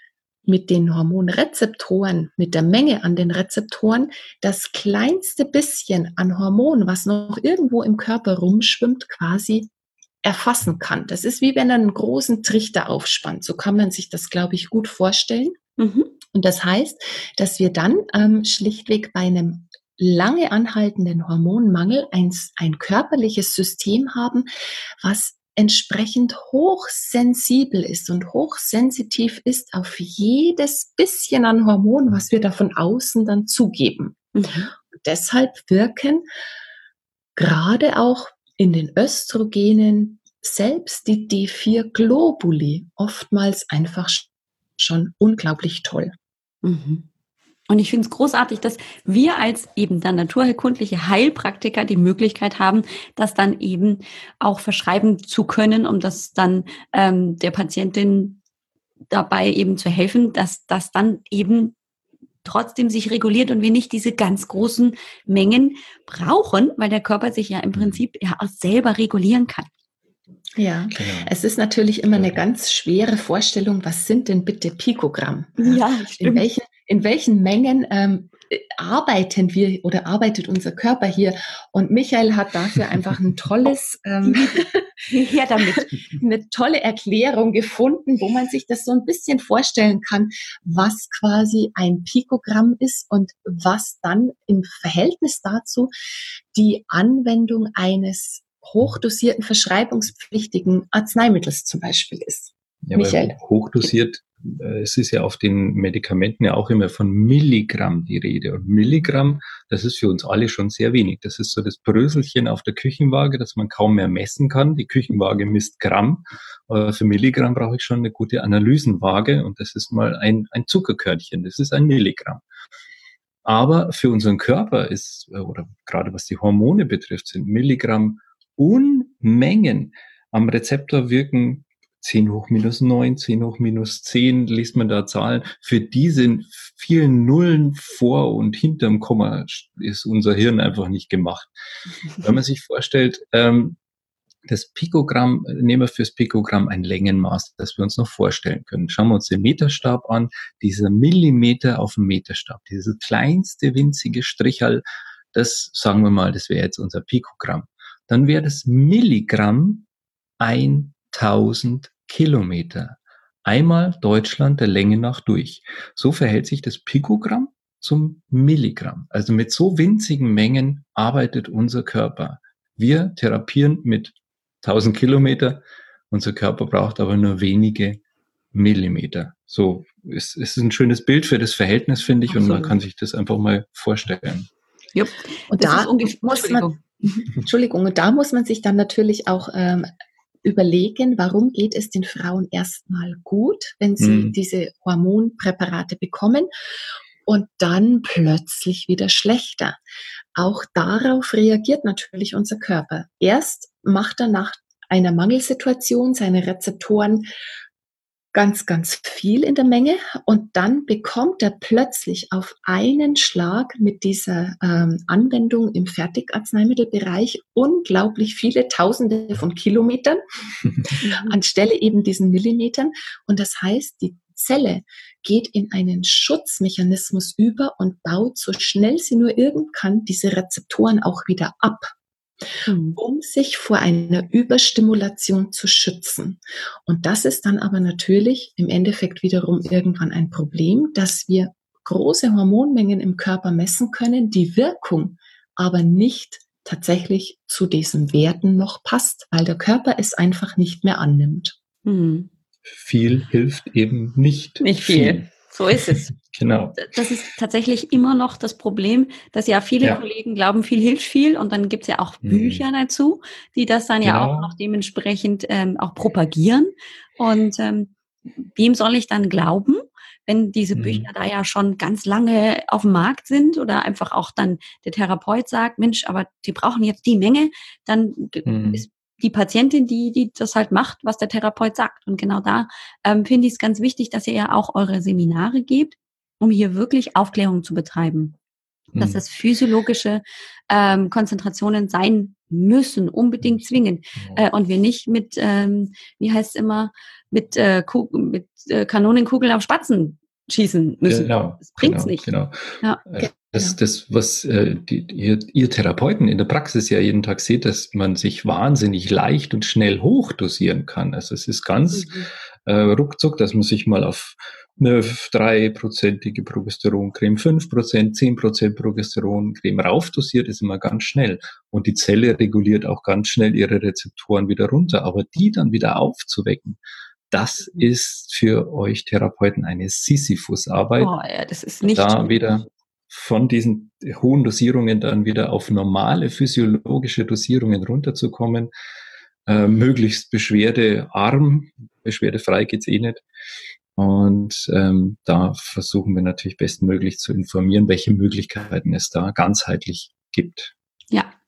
mit den Hormonrezeptoren, mit der Menge an den Rezeptoren, das kleinste bisschen an Hormon, was noch irgendwo im Körper rumschwimmt, quasi erfassen kann. Das ist wie wenn er einen großen Trichter aufspannt. So kann man sich das, glaube ich, gut vorstellen. Mhm. Und das heißt, dass wir dann ähm, schlichtweg bei einem lange anhaltenden Hormonmangel ein, ein körperliches System haben, was entsprechend hochsensibel ist und hochsensitiv ist auf jedes bisschen an Hormon, was wir da von außen dann zugeben. Mhm. Deshalb wirken gerade auch in den Östrogenen selbst die D4-Globuli oftmals einfach schon unglaublich toll. Mhm. Und ich finde es großartig, dass wir als eben dann naturheilkundliche Heilpraktiker die Möglichkeit haben, das dann eben auch verschreiben zu können, um das dann ähm, der Patientin dabei eben zu helfen, dass das dann eben trotzdem sich reguliert und wir nicht diese ganz großen Mengen brauchen, weil der Körper sich ja im mhm. Prinzip ja auch selber regulieren kann. Ja, genau. es ist natürlich immer eine ganz schwere Vorstellung, was sind denn bitte Pikogramm? Ja, stimmt. In welchen, in welchen Mengen ähm, arbeiten wir oder arbeitet unser Körper hier? Und Michael hat dafür einfach ein tolles, ähm, her damit, eine tolle Erklärung gefunden, wo man sich das so ein bisschen vorstellen kann, was quasi ein Pikogramm ist und was dann im Verhältnis dazu die Anwendung eines hochdosierten verschreibungspflichtigen Arzneimittels zum Beispiel ist. Ja, Michael. hochdosiert es ist ja auf den Medikamenten ja auch immer von Milligramm die Rede. Und Milligramm, das ist für uns alle schon sehr wenig. Das ist so das Bröselchen auf der Küchenwaage, das man kaum mehr messen kann. Die Küchenwaage misst Gramm. Aber für Milligramm brauche ich schon eine gute Analysenwaage und das ist mal ein, ein Zuckerkörnchen. Das ist ein Milligramm. Aber für unseren Körper ist, oder gerade was die Hormone betrifft, sind Milligramm un Mengen am Rezeptor wirken 10 hoch minus 9, 10 hoch minus 10, liest man da Zahlen. Für diese vielen Nullen vor und hinterm Komma ist unser Hirn einfach nicht gemacht. Wenn man sich vorstellt, ähm, das Pikogramm, nehmen wir fürs Pikogramm ein Längenmaß, das wir uns noch vorstellen können. Schauen wir uns den Meterstab an, dieser Millimeter auf dem Meterstab, dieses kleinste winzige Strichal, das sagen wir mal, das wäre jetzt unser Pikogramm. Dann wäre das Milligramm 1000 Kilometer. Einmal Deutschland der Länge nach durch. So verhält sich das Pikogramm zum Milligramm. Also mit so winzigen Mengen arbeitet unser Körper. Wir therapieren mit 1000 Kilometer. Unser Körper braucht aber nur wenige Millimeter. So, es, es ist ein schönes Bild für das Verhältnis, finde ich, Absolut. und man kann sich das einfach mal vorstellen. Jupp. Und das da muss man, Entschuldigung, und da muss man sich dann natürlich auch ähm, überlegen, warum geht es den Frauen erstmal gut, wenn sie mhm. diese Hormonpräparate bekommen und dann plötzlich wieder schlechter. Auch darauf reagiert natürlich unser Körper. Erst macht er nach einer Mangelsituation seine Rezeptoren ganz, ganz viel in der Menge und dann bekommt er plötzlich auf einen Schlag mit dieser ähm, Anwendung im Fertigarzneimittelbereich unglaublich viele Tausende von Kilometern anstelle eben diesen Millimetern. Und das heißt, die Zelle geht in einen Schutzmechanismus über und baut so schnell sie nur irgend kann diese Rezeptoren auch wieder ab. Mhm. um sich vor einer Überstimulation zu schützen. Und das ist dann aber natürlich im Endeffekt wiederum irgendwann ein Problem, dass wir große Hormonmengen im Körper messen können, die Wirkung aber nicht tatsächlich zu diesen Werten noch passt, weil der Körper es einfach nicht mehr annimmt. Mhm. Viel hilft eben nicht. Nicht viel. viel. So ist es. Genau. Das ist tatsächlich immer noch das Problem, dass ja viele ja. Kollegen glauben, viel hilft viel und dann gibt's ja auch mhm. Bücher dazu, die das dann genau. ja auch noch dementsprechend ähm, auch propagieren. Und ähm, wem soll ich dann glauben, wenn diese mhm. Bücher da ja schon ganz lange auf dem Markt sind oder einfach auch dann der Therapeut sagt, Mensch, aber die brauchen jetzt die Menge, dann mhm. ist die Patientin, die, die das halt macht, was der Therapeut sagt. Und genau da ähm, finde ich es ganz wichtig, dass ihr ja auch eure Seminare gebt, um hier wirklich Aufklärung zu betreiben. Mhm. Dass es physiologische ähm, Konzentrationen sein müssen, unbedingt mhm. zwingend. Äh, und wir nicht mit, ähm, wie heißt es immer, mit, äh, mit äh, Kanonenkugeln auf Spatzen schießen müssen. Genau, das bringt's genau, nicht. Genau. Ja. Äh, das, das, was äh, die, ihr, ihr Therapeuten in der Praxis ja jeden Tag seht, dass man sich wahnsinnig leicht und schnell hochdosieren kann. Also es ist ganz mhm. äh, ruckzuck, dass man sich mal auf eine dreiprozentige Progesteroncreme, fünf Prozent, zehn Prozent Progesteroncreme raufdosiert, ist immer ganz schnell. Und die Zelle reguliert auch ganz schnell ihre Rezeptoren wieder runter. Aber die dann wieder aufzuwecken, das ist für euch Therapeuten eine Sisyphus-Arbeit. Oh, ja, das ist nicht da wieder von diesen hohen Dosierungen dann wieder auf normale physiologische Dosierungen runterzukommen, äh, möglichst beschwerdearm, beschwerdefrei geht's eh nicht. Und ähm, da versuchen wir natürlich bestmöglich zu informieren, welche Möglichkeiten es da ganzheitlich gibt.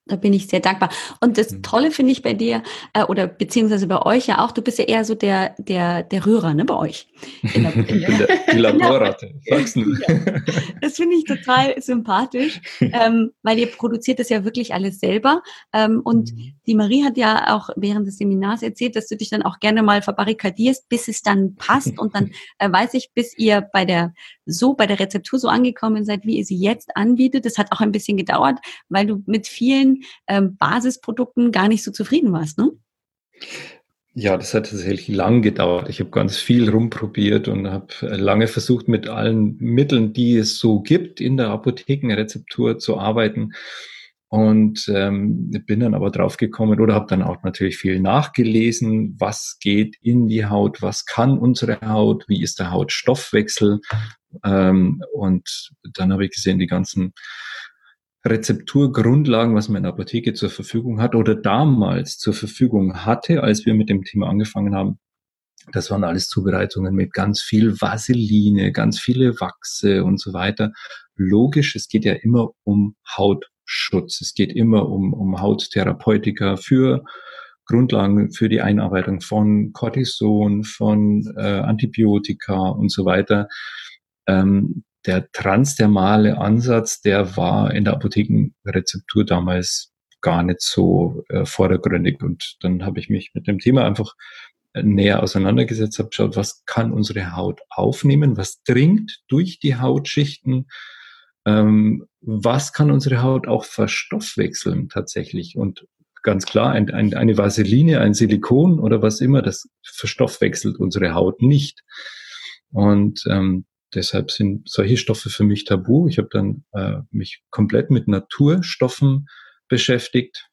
Da bin ich sehr dankbar. Und das mhm. Tolle finde ich bei dir, äh, oder beziehungsweise bei euch ja auch, du bist ja eher so der, der, der Rührer, ne, bei euch. In der, in der, die Laborratte, sagst du. Das finde ich total sympathisch, ähm, weil ihr produziert das ja wirklich alles selber. Ähm, und mhm. Die Marie hat ja auch während des Seminars erzählt, dass du dich dann auch gerne mal verbarrikadierst, bis es dann passt. Und dann äh, weiß ich, bis ihr bei der, so bei der Rezeptur so angekommen seid, wie ihr sie jetzt anbietet. Das hat auch ein bisschen gedauert, weil du mit vielen ähm, Basisprodukten gar nicht so zufrieden warst, ne? Ja, das hat tatsächlich lang gedauert. Ich habe ganz viel rumprobiert und habe lange versucht, mit allen Mitteln, die es so gibt, in der Apothekenrezeptur zu arbeiten. Und ähm, bin dann aber drauf gekommen oder habe dann auch natürlich viel nachgelesen, was geht in die Haut, was kann unsere Haut, wie ist der Hautstoffwechsel. Ähm, und dann habe ich gesehen, die ganzen Rezepturgrundlagen, was man in der Apotheke zur Verfügung hat oder damals zur Verfügung hatte, als wir mit dem Thema angefangen haben. Das waren alles Zubereitungen mit ganz viel Vaseline, ganz viele Wachse und so weiter. Logisch, es geht ja immer um Hautschutz. Es geht immer um, um Hauttherapeutika für Grundlagen für die Einarbeitung von Cortison, von äh, Antibiotika und so weiter. Ähm, der transdermale Ansatz, der war in der Apothekenrezeptur damals gar nicht so äh, vordergründig. Und dann habe ich mich mit dem Thema einfach äh, näher auseinandergesetzt, habe geschaut, was kann unsere Haut aufnehmen, was dringt durch die Hautschichten, ähm, was kann unsere Haut auch verstoffwechseln tatsächlich. Und ganz klar, ein, ein, eine Vaseline, ein Silikon oder was immer, das verstoffwechselt unsere Haut nicht. Und ähm, deshalb sind solche Stoffe für mich tabu. Ich habe dann äh, mich komplett mit Naturstoffen beschäftigt,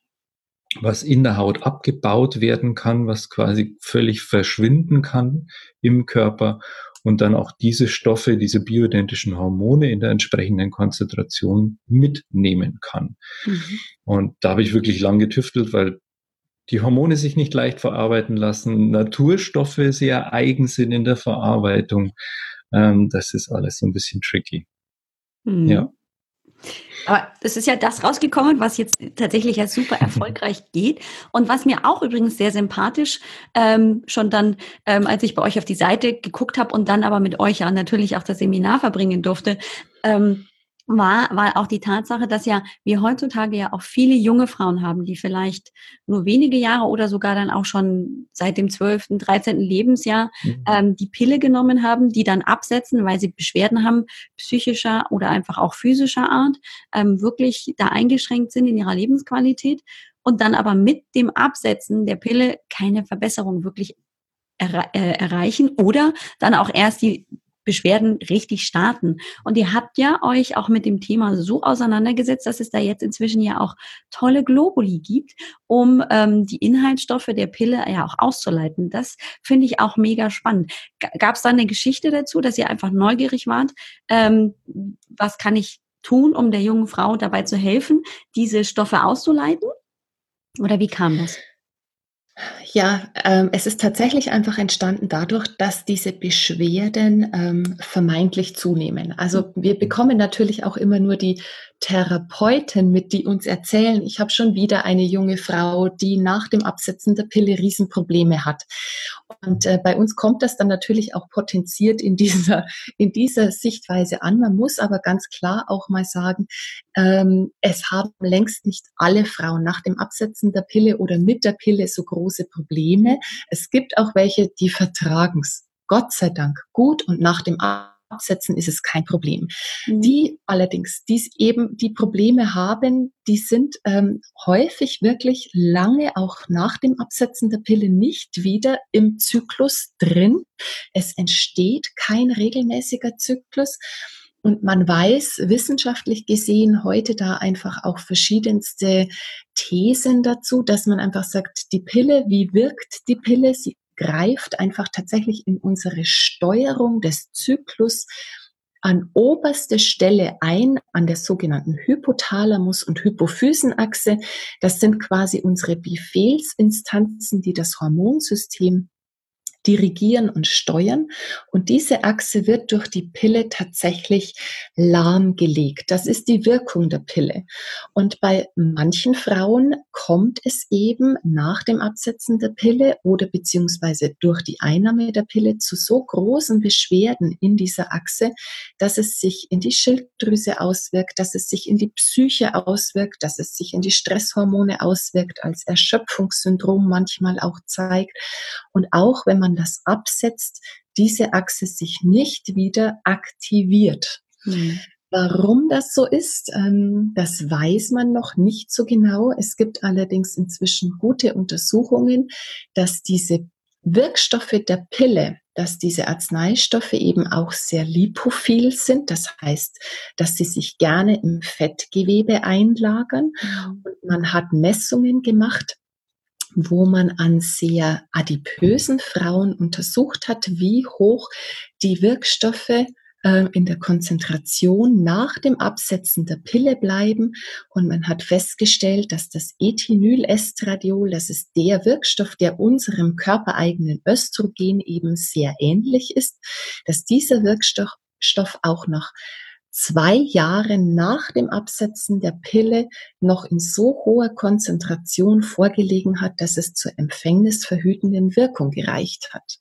was in der Haut abgebaut werden kann, was quasi völlig verschwinden kann im Körper und dann auch diese Stoffe, diese bioidentischen Hormone in der entsprechenden Konzentration mitnehmen kann. Mhm. Und da habe ich wirklich lang getüftelt, weil die Hormone sich nicht leicht verarbeiten lassen, Naturstoffe sehr eigen sind in der Verarbeitung. Ähm, das ist alles so ein bisschen tricky. Mhm. Ja. Aber es ist ja das rausgekommen, was jetzt tatsächlich als super erfolgreich geht. Und was mir auch übrigens sehr sympathisch ähm, schon dann, ähm, als ich bei euch auf die Seite geguckt habe und dann aber mit euch ja natürlich auch das Seminar verbringen durfte, ähm, war, war auch die Tatsache, dass ja wir heutzutage ja auch viele junge Frauen haben, die vielleicht nur wenige Jahre oder sogar dann auch schon seit dem 12., 13. Lebensjahr mhm. ähm, die Pille genommen haben, die dann absetzen, weil sie Beschwerden haben, psychischer oder einfach auch physischer Art, ähm, wirklich da eingeschränkt sind in ihrer Lebensqualität und dann aber mit dem Absetzen der Pille keine Verbesserung wirklich äh, erreichen oder dann auch erst die Beschwerden richtig starten. Und ihr habt ja euch auch mit dem Thema so auseinandergesetzt, dass es da jetzt inzwischen ja auch tolle Globuli gibt, um ähm, die Inhaltsstoffe der Pille ja auch auszuleiten. Das finde ich auch mega spannend. Gab es da eine Geschichte dazu, dass ihr einfach neugierig wart? Ähm, was kann ich tun, um der jungen Frau dabei zu helfen, diese Stoffe auszuleiten? Oder wie kam das? Ja, ähm, es ist tatsächlich einfach entstanden dadurch, dass diese Beschwerden ähm, vermeintlich zunehmen. Also wir bekommen natürlich auch immer nur die Therapeuten mit, die uns erzählen, ich habe schon wieder eine junge Frau, die nach dem Absetzen der Pille Riesenprobleme hat. Und äh, bei uns kommt das dann natürlich auch potenziert in dieser, in dieser Sichtweise an. Man muss aber ganz klar auch mal sagen, ähm, es haben längst nicht alle Frauen nach dem Absetzen der Pille oder mit der Pille so große Probleme. Es gibt auch welche, die vertragen es. Gott sei Dank gut und nach dem absetzen, ist es kein Problem. Mhm. Die allerdings, die eben die Probleme haben, die sind ähm, häufig wirklich lange auch nach dem Absetzen der Pille nicht wieder im Zyklus drin. Es entsteht kein regelmäßiger Zyklus. Und man weiß wissenschaftlich gesehen heute da einfach auch verschiedenste Thesen dazu, dass man einfach sagt, die Pille, wie wirkt die Pille? Sie greift einfach tatsächlich in unsere Steuerung des Zyklus an oberste Stelle ein, an der sogenannten Hypothalamus- und Hypophysenachse. Das sind quasi unsere Befehlsinstanzen, die das Hormonsystem dirigieren und steuern. Und diese Achse wird durch die Pille tatsächlich lahmgelegt. Das ist die Wirkung der Pille. Und bei manchen Frauen kommt es eben nach dem Absetzen der Pille oder beziehungsweise durch die Einnahme der Pille zu so großen Beschwerden in dieser Achse, dass es sich in die Schilddrüse auswirkt, dass es sich in die Psyche auswirkt, dass es sich in die Stresshormone auswirkt, als Erschöpfungssyndrom manchmal auch zeigt. Und auch wenn man das absetzt, diese Achse sich nicht wieder aktiviert. Mhm. Warum das so ist, ähm, das weiß man noch nicht so genau. Es gibt allerdings inzwischen gute Untersuchungen, dass diese Wirkstoffe der Pille, dass diese Arzneistoffe eben auch sehr lipophil sind. Das heißt, dass sie sich gerne im Fettgewebe einlagern. Mhm. Und man hat Messungen gemacht, wo man an sehr adipösen Frauen untersucht hat, wie hoch die Wirkstoffe äh, in der Konzentration nach dem Absetzen der Pille bleiben. Und man hat festgestellt, dass das Ethinylestradiol, das ist der Wirkstoff, der unserem körpereigenen Östrogen eben sehr ähnlich ist, dass dieser Wirkstoff Stoff auch noch zwei Jahre nach dem Absetzen der Pille noch in so hoher Konzentration vorgelegen hat, dass es zur empfängnisverhütenden Wirkung gereicht hat.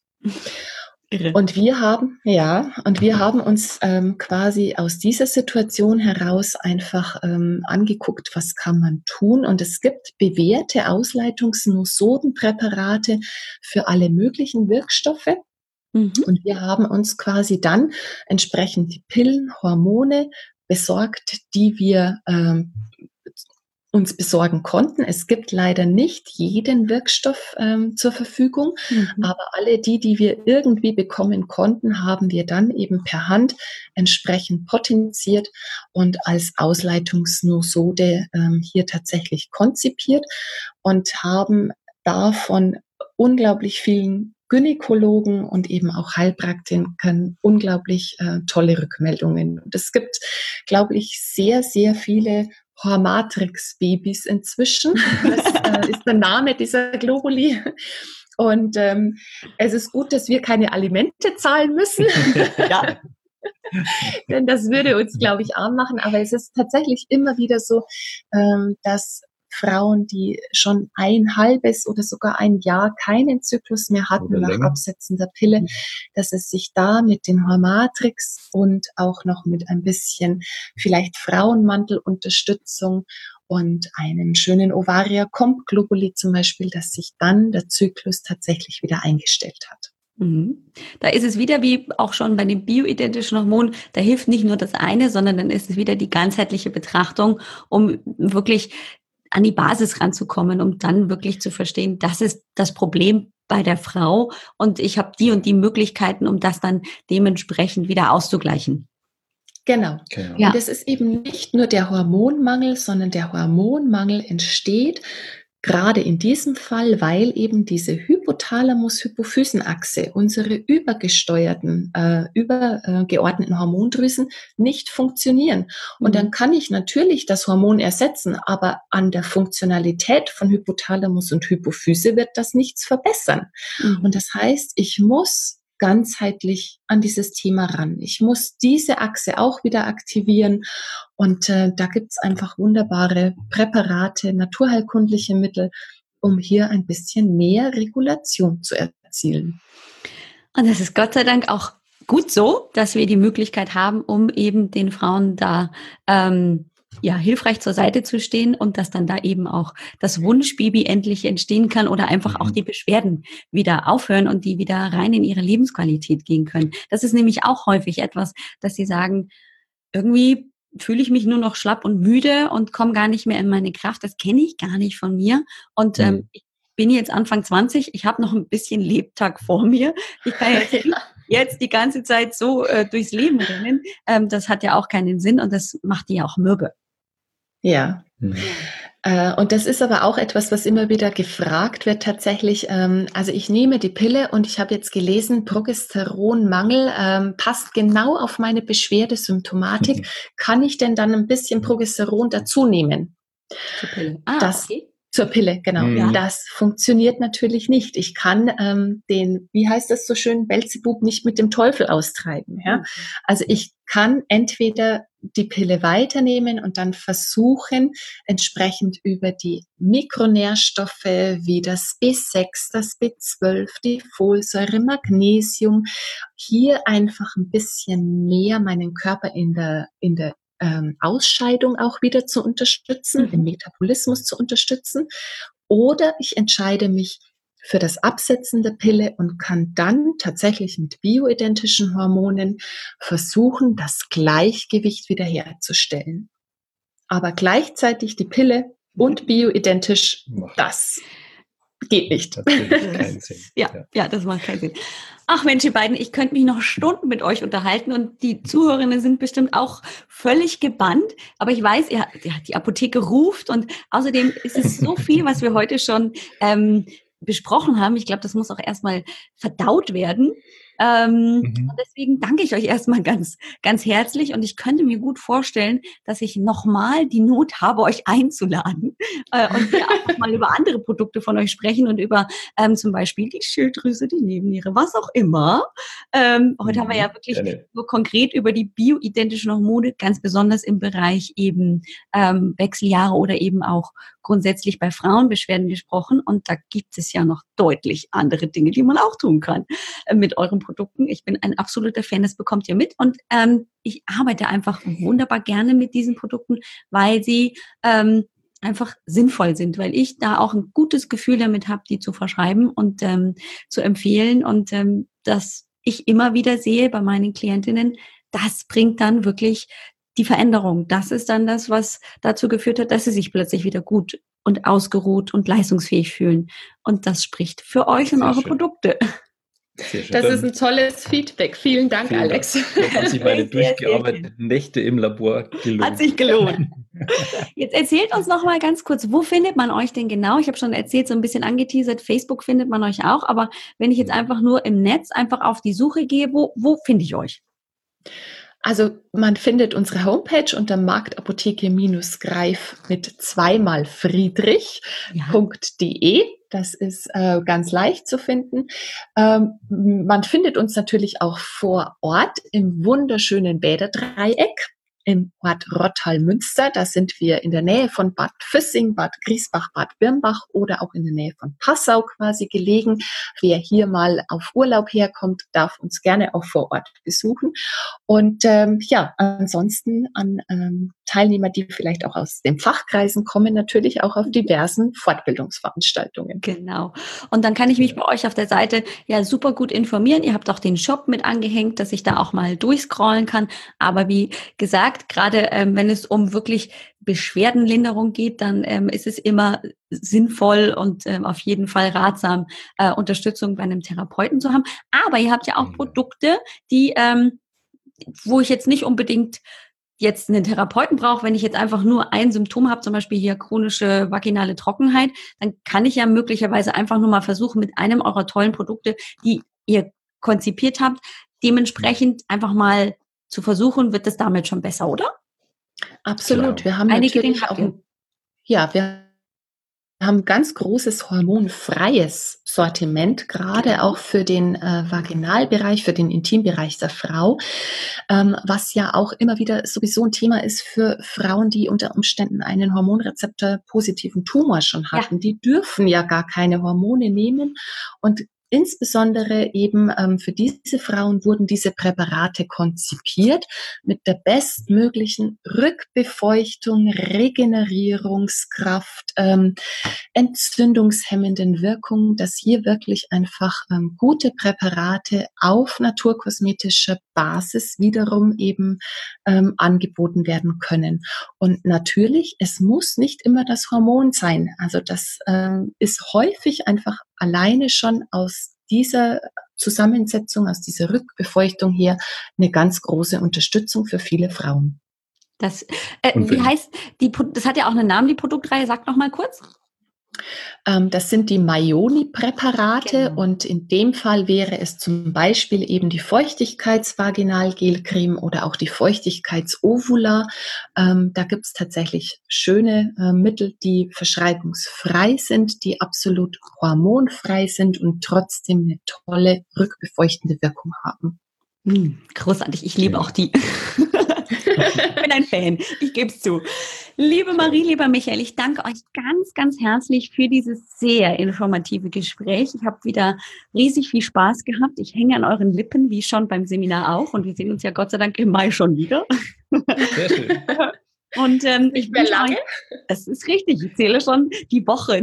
Irre. Und wir haben, ja, und wir haben uns ähm, quasi aus dieser Situation heraus einfach ähm, angeguckt, was kann man tun. Und es gibt bewährte Ausleitungsnosodenpräparate für alle möglichen Wirkstoffe. Mhm. Und wir haben uns quasi dann entsprechend die Pillen, Hormone besorgt, die wir ähm, uns besorgen konnten. Es gibt leider nicht jeden Wirkstoff ähm, zur Verfügung, mhm. aber alle die, die wir irgendwie bekommen konnten, haben wir dann eben per Hand entsprechend potenziert und als Ausleitungsnosode ähm, hier tatsächlich konzipiert und haben davon unglaublich vielen Gynäkologen und eben auch Heilpraktikern unglaublich äh, tolle Rückmeldungen. Und es gibt, glaube ich, sehr, sehr viele Hormatrix-Babys inzwischen. Das äh, ist der Name dieser Globuli. Und ähm, es ist gut, dass wir keine Alimente zahlen müssen. ja. Denn das würde uns, glaube ich, arm machen. Aber es ist tatsächlich immer wieder so, ähm, dass Frauen, die schon ein halbes oder sogar ein Jahr keinen Zyklus mehr hatten oder nach länger. Absetzen der Pille, mhm. dass es sich da mit dem Hormatrix und auch noch mit ein bisschen vielleicht Frauenmantelunterstützung und einem schönen Ovaria Comp Globuli zum Beispiel, dass sich dann der Zyklus tatsächlich wieder eingestellt hat. Mhm. Da ist es wieder wie auch schon bei den bioidentischen Hormonen, da hilft nicht nur das eine, sondern dann ist es wieder die ganzheitliche Betrachtung, um wirklich an die Basis ranzukommen, um dann wirklich zu verstehen, das ist das Problem bei der Frau und ich habe die und die Möglichkeiten, um das dann dementsprechend wieder auszugleichen. Genau. genau. Ja. Und es ist eben nicht nur der Hormonmangel, sondern der Hormonmangel entsteht Gerade in diesem Fall, weil eben diese Hypothalamus-Hypophysenachse, unsere übergesteuerten, äh, übergeordneten Hormondrüsen nicht funktionieren. Und mhm. dann kann ich natürlich das Hormon ersetzen, aber an der Funktionalität von Hypothalamus und Hypophyse wird das nichts verbessern. Mhm. Und das heißt, ich muss ganzheitlich an dieses Thema ran. Ich muss diese Achse auch wieder aktivieren und äh, da gibt's einfach wunderbare Präparate, naturheilkundliche Mittel, um hier ein bisschen mehr Regulation zu erzielen. Und das ist Gott sei Dank auch gut so, dass wir die Möglichkeit haben, um eben den Frauen da ähm, ja, hilfreich zur Seite zu stehen und dass dann da eben auch das Wunschbaby endlich entstehen kann oder einfach mhm. auch die Beschwerden wieder aufhören und die wieder rein in ihre Lebensqualität gehen können. Das ist nämlich auch häufig etwas, dass sie sagen, irgendwie fühle ich mich nur noch schlapp und müde und komme gar nicht mehr in meine Kraft. Das kenne ich gar nicht von mir. Und ähm, mhm. ähm, ich bin jetzt Anfang 20, ich habe noch ein bisschen Lebtag vor mir. Ich kann jetzt, jetzt die ganze Zeit so äh, durchs Leben rennen. Ähm, das hat ja auch keinen Sinn und das macht die ja auch mürbe. Ja. Mhm. Äh, und das ist aber auch etwas, was immer wieder gefragt wird tatsächlich. Ähm, also ich nehme die Pille und ich habe jetzt gelesen, Progesteronmangel ähm, passt genau auf meine Beschwerdesymptomatik. Mhm. Kann ich denn dann ein bisschen Progesteron dazu nehmen? Ah, das, okay. Zur Pille, genau. Mhm. Das funktioniert natürlich nicht. Ich kann ähm, den, wie heißt das so schön, Belzebub nicht mit dem Teufel austreiben. Ja? Mhm. Also ich kann entweder die Pille weiternehmen und dann versuchen, entsprechend über die Mikronährstoffe wie das B6, das B12, die Folsäure, Magnesium, hier einfach ein bisschen mehr meinen Körper in der, in der ähm, Ausscheidung auch wieder zu unterstützen, mhm. den Metabolismus zu unterstützen. Oder ich entscheide mich für das Absetzen der Pille und kann dann tatsächlich mit bioidentischen Hormonen versuchen, das Gleichgewicht wiederherzustellen. Aber gleichzeitig die Pille und bioidentisch, das geht nicht. Das keinen Sinn. Ja, ja, ja, das macht keinen Sinn. Ach Mensch, ihr beiden, ich könnte mich noch Stunden mit euch unterhalten und die Zuhörerinnen sind bestimmt auch völlig gebannt. Aber ich weiß, ihr, ja, die Apotheke ruft und außerdem ist es so viel, was wir heute schon ähm, besprochen haben. Ich glaube, das muss auch erstmal verdaut werden. Ähm, mhm. Deswegen danke ich euch erstmal ganz, ganz herzlich und ich könnte mir gut vorstellen, dass ich nochmal die Not habe, euch einzuladen äh, und wir auch mal über andere Produkte von euch sprechen und über ähm, zum Beispiel die Schilddrüse, die Nebenniere, was auch immer. Ähm, heute mhm. haben wir ja wirklich Gerne. so konkret über die bioidentischen Hormone, ganz besonders im Bereich eben ähm, Wechseljahre oder eben auch grundsätzlich bei Frauenbeschwerden gesprochen und da gibt es ja noch deutlich andere Dinge, die man auch tun kann äh, mit euren Produkten. Ich bin ein absoluter Fan, das bekommt ihr mit und ähm, ich arbeite einfach wunderbar gerne mit diesen Produkten, weil sie ähm, einfach sinnvoll sind, weil ich da auch ein gutes Gefühl damit habe, die zu verschreiben und ähm, zu empfehlen und ähm, dass ich immer wieder sehe bei meinen Klientinnen, das bringt dann wirklich die Veränderung. Das ist dann das, was dazu geführt hat, dass sie sich plötzlich wieder gut und ausgeruht und leistungsfähig fühlen. Und das spricht für euch und eure schön. Produkte. Das ist ein tolles Feedback. Vielen Dank, Vielen Alex. Dank. Das hat sich meine durchgearbeiteten Nächte im Labor gelohnt. Hat sich gelohnt. Jetzt erzählt uns noch mal ganz kurz, wo findet man euch denn genau? Ich habe schon erzählt, so ein bisschen angeteasert, Facebook findet man euch auch, aber wenn ich jetzt einfach nur im Netz einfach auf die Suche gehe, wo, wo finde ich euch? Also man findet unsere Homepage unter Marktapotheke-Greif mit zweimal Friedrich.de. Ja. Das ist äh, ganz leicht zu finden. Ähm, man findet uns natürlich auch vor Ort im wunderschönen Bäderdreieck im Ort Rottal-Münster. Da sind wir in der Nähe von Bad Füssing, Bad Griesbach, Bad Birnbach oder auch in der Nähe von Passau quasi gelegen. Wer hier mal auf Urlaub herkommt, darf uns gerne auch vor Ort besuchen. Und ähm, ja, ansonsten an ähm, Teilnehmer, die vielleicht auch aus den Fachkreisen kommen, natürlich auch auf diversen Fortbildungsveranstaltungen. Genau. Und dann kann ich mich bei euch auf der Seite ja super gut informieren. Ihr habt auch den Shop mit angehängt, dass ich da auch mal durchscrollen kann. Aber wie gesagt, gerade ähm, wenn es um wirklich Beschwerdenlinderung geht, dann ähm, ist es immer sinnvoll und ähm, auf jeden Fall ratsam, äh, Unterstützung bei einem Therapeuten zu haben. Aber ihr habt ja auch mhm. Produkte, die, ähm, wo ich jetzt nicht unbedingt jetzt einen Therapeuten brauche, wenn ich jetzt einfach nur ein Symptom habe, zum Beispiel hier chronische vaginale Trockenheit, dann kann ich ja möglicherweise einfach nur mal versuchen, mit einem eurer tollen Produkte, die ihr konzipiert habt, dementsprechend einfach mal zu versuchen, wird es damit schon besser, oder? Absolut. Wir haben Einige natürlich auch, ja, wir haben ganz großes hormonfreies Sortiment, gerade genau. auch für den äh, Vaginalbereich, für den Intimbereich der Frau, ähm, was ja auch immer wieder sowieso ein Thema ist für Frauen, die unter Umständen einen Hormonrezeptor positiven Tumor schon hatten. Ja. Die dürfen ja gar keine Hormone nehmen und Insbesondere eben ähm, für diese Frauen wurden diese Präparate konzipiert mit der bestmöglichen Rückbefeuchtung, Regenerierungskraft, ähm, entzündungshemmenden Wirkung, dass hier wirklich einfach ähm, gute Präparate auf naturkosmetischer Basis wiederum eben ähm, angeboten werden können. Und natürlich, es muss nicht immer das Hormon sein. Also das ähm, ist häufig einfach alleine schon aus dieser Zusammensetzung, aus dieser Rückbefeuchtung hier eine ganz große Unterstützung für viele Frauen. Das, äh, wie heißt die, das hat ja auch einen Namen, die Produktreihe, sag noch mal kurz. Ähm, das sind die Mayoni-Präparate genau. und in dem Fall wäre es zum Beispiel eben die Feuchtigkeitsvaginalgelcreme oder auch die Feuchtigkeitsovula. Ähm, da gibt es tatsächlich schöne äh, Mittel, die verschreibungsfrei sind, die absolut hormonfrei sind und trotzdem eine tolle rückbefeuchtende Wirkung haben. Hm, großartig, ich liebe auch die. ich bin ein Fan, ich gebe es zu. Liebe Marie, lieber Michael, ich danke euch ganz, ganz herzlich für dieses sehr informative Gespräch. Ich habe wieder riesig viel Spaß gehabt. Ich hänge an euren Lippen, wie schon beim Seminar auch. Und wir sehen uns ja Gott sei Dank im Mai schon wieder. Sehr schön. Und ähm, ich wünsche euch, das ist richtig, ich zähle schon die Wochen.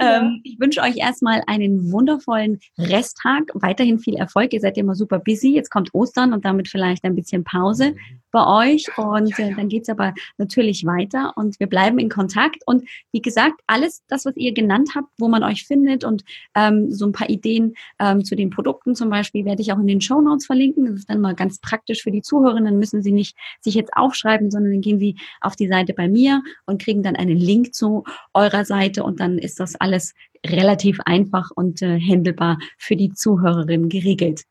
Ja. Ähm, ich wünsche euch erstmal einen wundervollen Resttag, weiterhin viel Erfolg. Ihr seid ja immer super busy. Jetzt kommt Ostern und damit vielleicht ein bisschen Pause. Bei euch und äh, dann geht's aber natürlich weiter und wir bleiben in Kontakt. Und wie gesagt, alles das, was ihr genannt habt, wo man euch findet und ähm, so ein paar Ideen ähm, zu den Produkten zum Beispiel, werde ich auch in den Show Notes verlinken. Das ist dann mal ganz praktisch für die Zuhörerinnen. Müssen sie nicht sich jetzt aufschreiben, sondern dann gehen sie auf die Seite bei mir und kriegen dann einen Link zu eurer Seite und dann ist das alles relativ einfach und äh, händelbar für die Zuhörerinnen geregelt.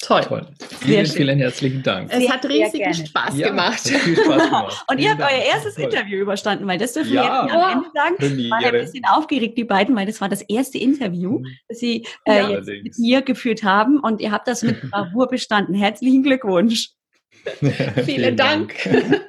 Toll. Toll. Vielen, vielen herzlichen Dank. Es hat riesigen Spaß ja, gemacht. Viel Spaß gemacht. Und ihr habt euer erstes Toll. Interview überstanden, weil das dürfen ja. wir jetzt am Ende sagen. Ich war ein bisschen aufgeregt, die beiden, weil das war das erste Interview, mhm. das sie äh, ja, jetzt mit mir geführt haben und ihr habt das mit Bravour bestanden. Herzlichen Glückwunsch. Vielen Dank.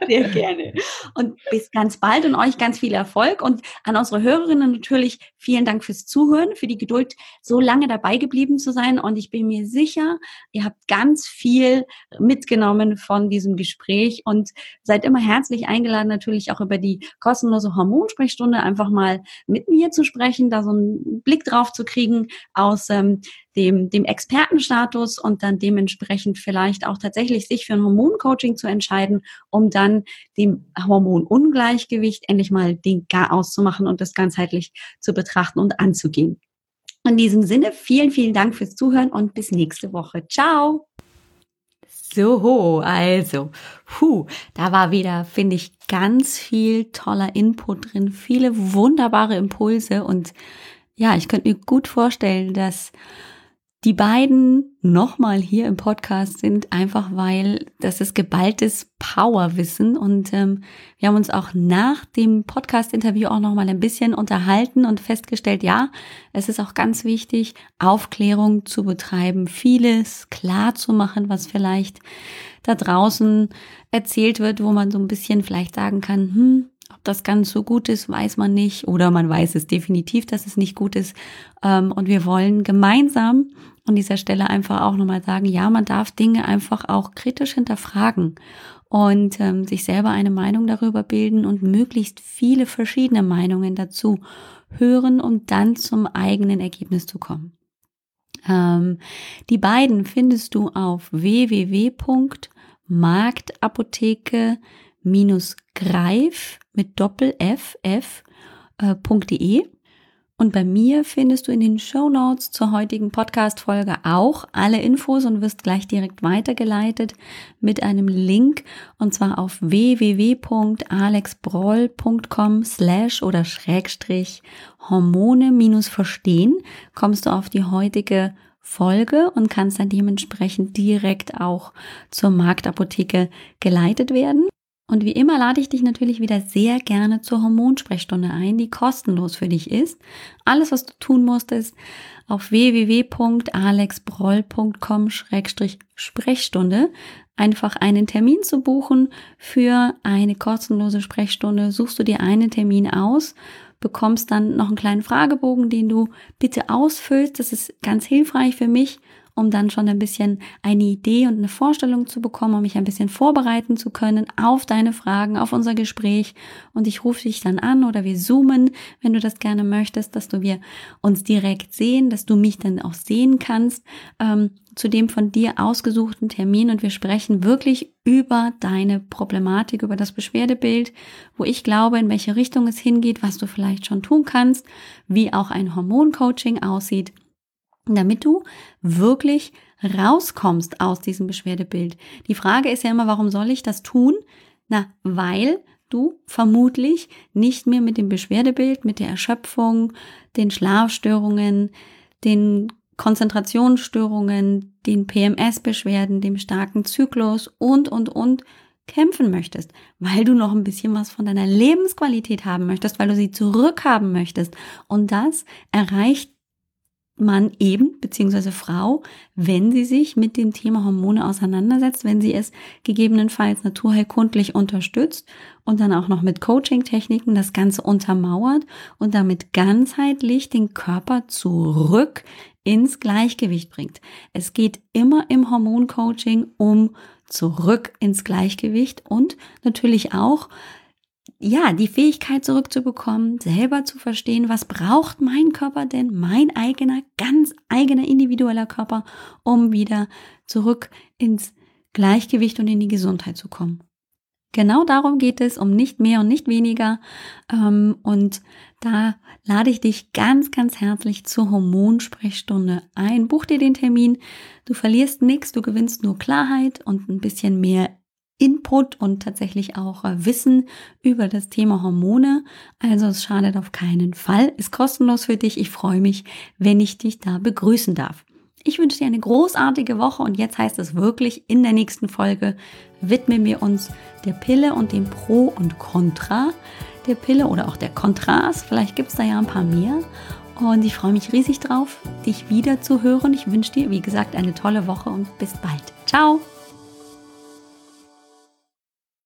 Sehr gerne. Und bis ganz bald und euch ganz viel Erfolg. Und an unsere Hörerinnen natürlich vielen Dank fürs Zuhören, für die Geduld, so lange dabei geblieben zu sein. Und ich bin mir sicher, ihr habt ganz viel mitgenommen von diesem Gespräch und seid immer herzlich eingeladen, natürlich auch über die kostenlose Hormonsprechstunde einfach mal mit mir zu sprechen, da so einen Blick drauf zu kriegen aus ähm, dem, dem Expertenstatus und dann dementsprechend vielleicht auch tatsächlich sich für ein Hormoncoaching zu entscheiden, um dann dem Hormonungleichgewicht endlich mal den Gar auszumachen und das ganzheitlich zu betrachten und anzugehen. In diesem Sinne, vielen, vielen Dank fürs Zuhören und bis nächste Woche. Ciao! So, also, puh, da war wieder, finde ich, ganz viel toller Input drin, viele wunderbare Impulse und ja, ich könnte mir gut vorstellen, dass die beiden nochmal hier im Podcast sind, einfach weil das ist geballtes Powerwissen und ähm, wir haben uns auch nach dem Podcast-Interview auch nochmal ein bisschen unterhalten und festgestellt, ja, es ist auch ganz wichtig, Aufklärung zu betreiben, vieles klar zu machen, was vielleicht da draußen erzählt wird, wo man so ein bisschen vielleicht sagen kann, hm, das ganz so gut ist, weiß man nicht. Oder man weiß es definitiv, dass es nicht gut ist. Ähm, und wir wollen gemeinsam an dieser Stelle einfach auch nochmal sagen, ja, man darf Dinge einfach auch kritisch hinterfragen und ähm, sich selber eine Meinung darüber bilden und möglichst viele verschiedene Meinungen dazu hören, um dann zum eigenen Ergebnis zu kommen. Ähm, die beiden findest du auf www.marktapotheke greif mit Doppel F, F, äh, .de. Und bei mir findest du in den Show Notes zur heutigen Podcast-Folge auch alle Infos und wirst gleich direkt weitergeleitet mit einem Link und zwar auf www.alexbroll.com slash oder Schrägstrich Hormone minus verstehen kommst du auf die heutige Folge und kannst dann dementsprechend direkt auch zur Marktapotheke geleitet werden. Und wie immer lade ich dich natürlich wieder sehr gerne zur Hormonsprechstunde ein, die kostenlos für dich ist. Alles, was du tun musst, ist auf www.alexbroll.com-sprechstunde einfach einen Termin zu buchen für eine kostenlose Sprechstunde. Suchst du dir einen Termin aus, bekommst dann noch einen kleinen Fragebogen, den du bitte ausfüllst. Das ist ganz hilfreich für mich, um dann schon ein bisschen eine Idee und eine Vorstellung zu bekommen, um mich ein bisschen vorbereiten zu können auf deine Fragen, auf unser Gespräch. Und ich rufe dich dann an oder wir zoomen, wenn du das gerne möchtest, dass du wir uns direkt sehen, dass du mich dann auch sehen kannst. Ähm, zu dem von dir ausgesuchten Termin und wir sprechen wirklich über deine Problematik, über das Beschwerdebild, wo ich glaube, in welche Richtung es hingeht, was du vielleicht schon tun kannst, wie auch ein Hormoncoaching aussieht damit du wirklich rauskommst aus diesem Beschwerdebild. Die Frage ist ja immer, warum soll ich das tun? Na, weil du vermutlich nicht mehr mit dem Beschwerdebild, mit der Erschöpfung, den Schlafstörungen, den Konzentrationsstörungen, den PMS-Beschwerden, dem starken Zyklus und, und, und kämpfen möchtest, weil du noch ein bisschen was von deiner Lebensqualität haben möchtest, weil du sie zurückhaben möchtest. Und das erreicht man eben, beziehungsweise Frau, wenn sie sich mit dem Thema Hormone auseinandersetzt, wenn sie es gegebenenfalls naturheilkundlich unterstützt und dann auch noch mit Coaching-Techniken das Ganze untermauert und damit ganzheitlich den Körper zurück ins Gleichgewicht bringt. Es geht immer im Hormoncoaching um zurück ins Gleichgewicht und natürlich auch ja, die Fähigkeit zurückzubekommen, selber zu verstehen, was braucht mein Körper denn, mein eigener, ganz eigener individueller Körper, um wieder zurück ins Gleichgewicht und in die Gesundheit zu kommen. Genau darum geht es, um nicht mehr und nicht weniger. Ähm, und da lade ich dich ganz, ganz herzlich zur Hormonsprechstunde ein. Buch dir den Termin. Du verlierst nichts, du gewinnst nur Klarheit und ein bisschen mehr Input und tatsächlich auch äh, Wissen über das Thema Hormone. Also es schadet auf keinen Fall. Ist kostenlos für dich. Ich freue mich, wenn ich dich da begrüßen darf. Ich wünsche dir eine großartige Woche und jetzt heißt es wirklich, in der nächsten Folge widmen wir uns der Pille und dem Pro und Contra der Pille oder auch der Kontrast. Vielleicht gibt es da ja ein paar mehr. Und ich freue mich riesig drauf, dich wieder zu hören. Ich wünsche dir, wie gesagt, eine tolle Woche und bis bald. Ciao!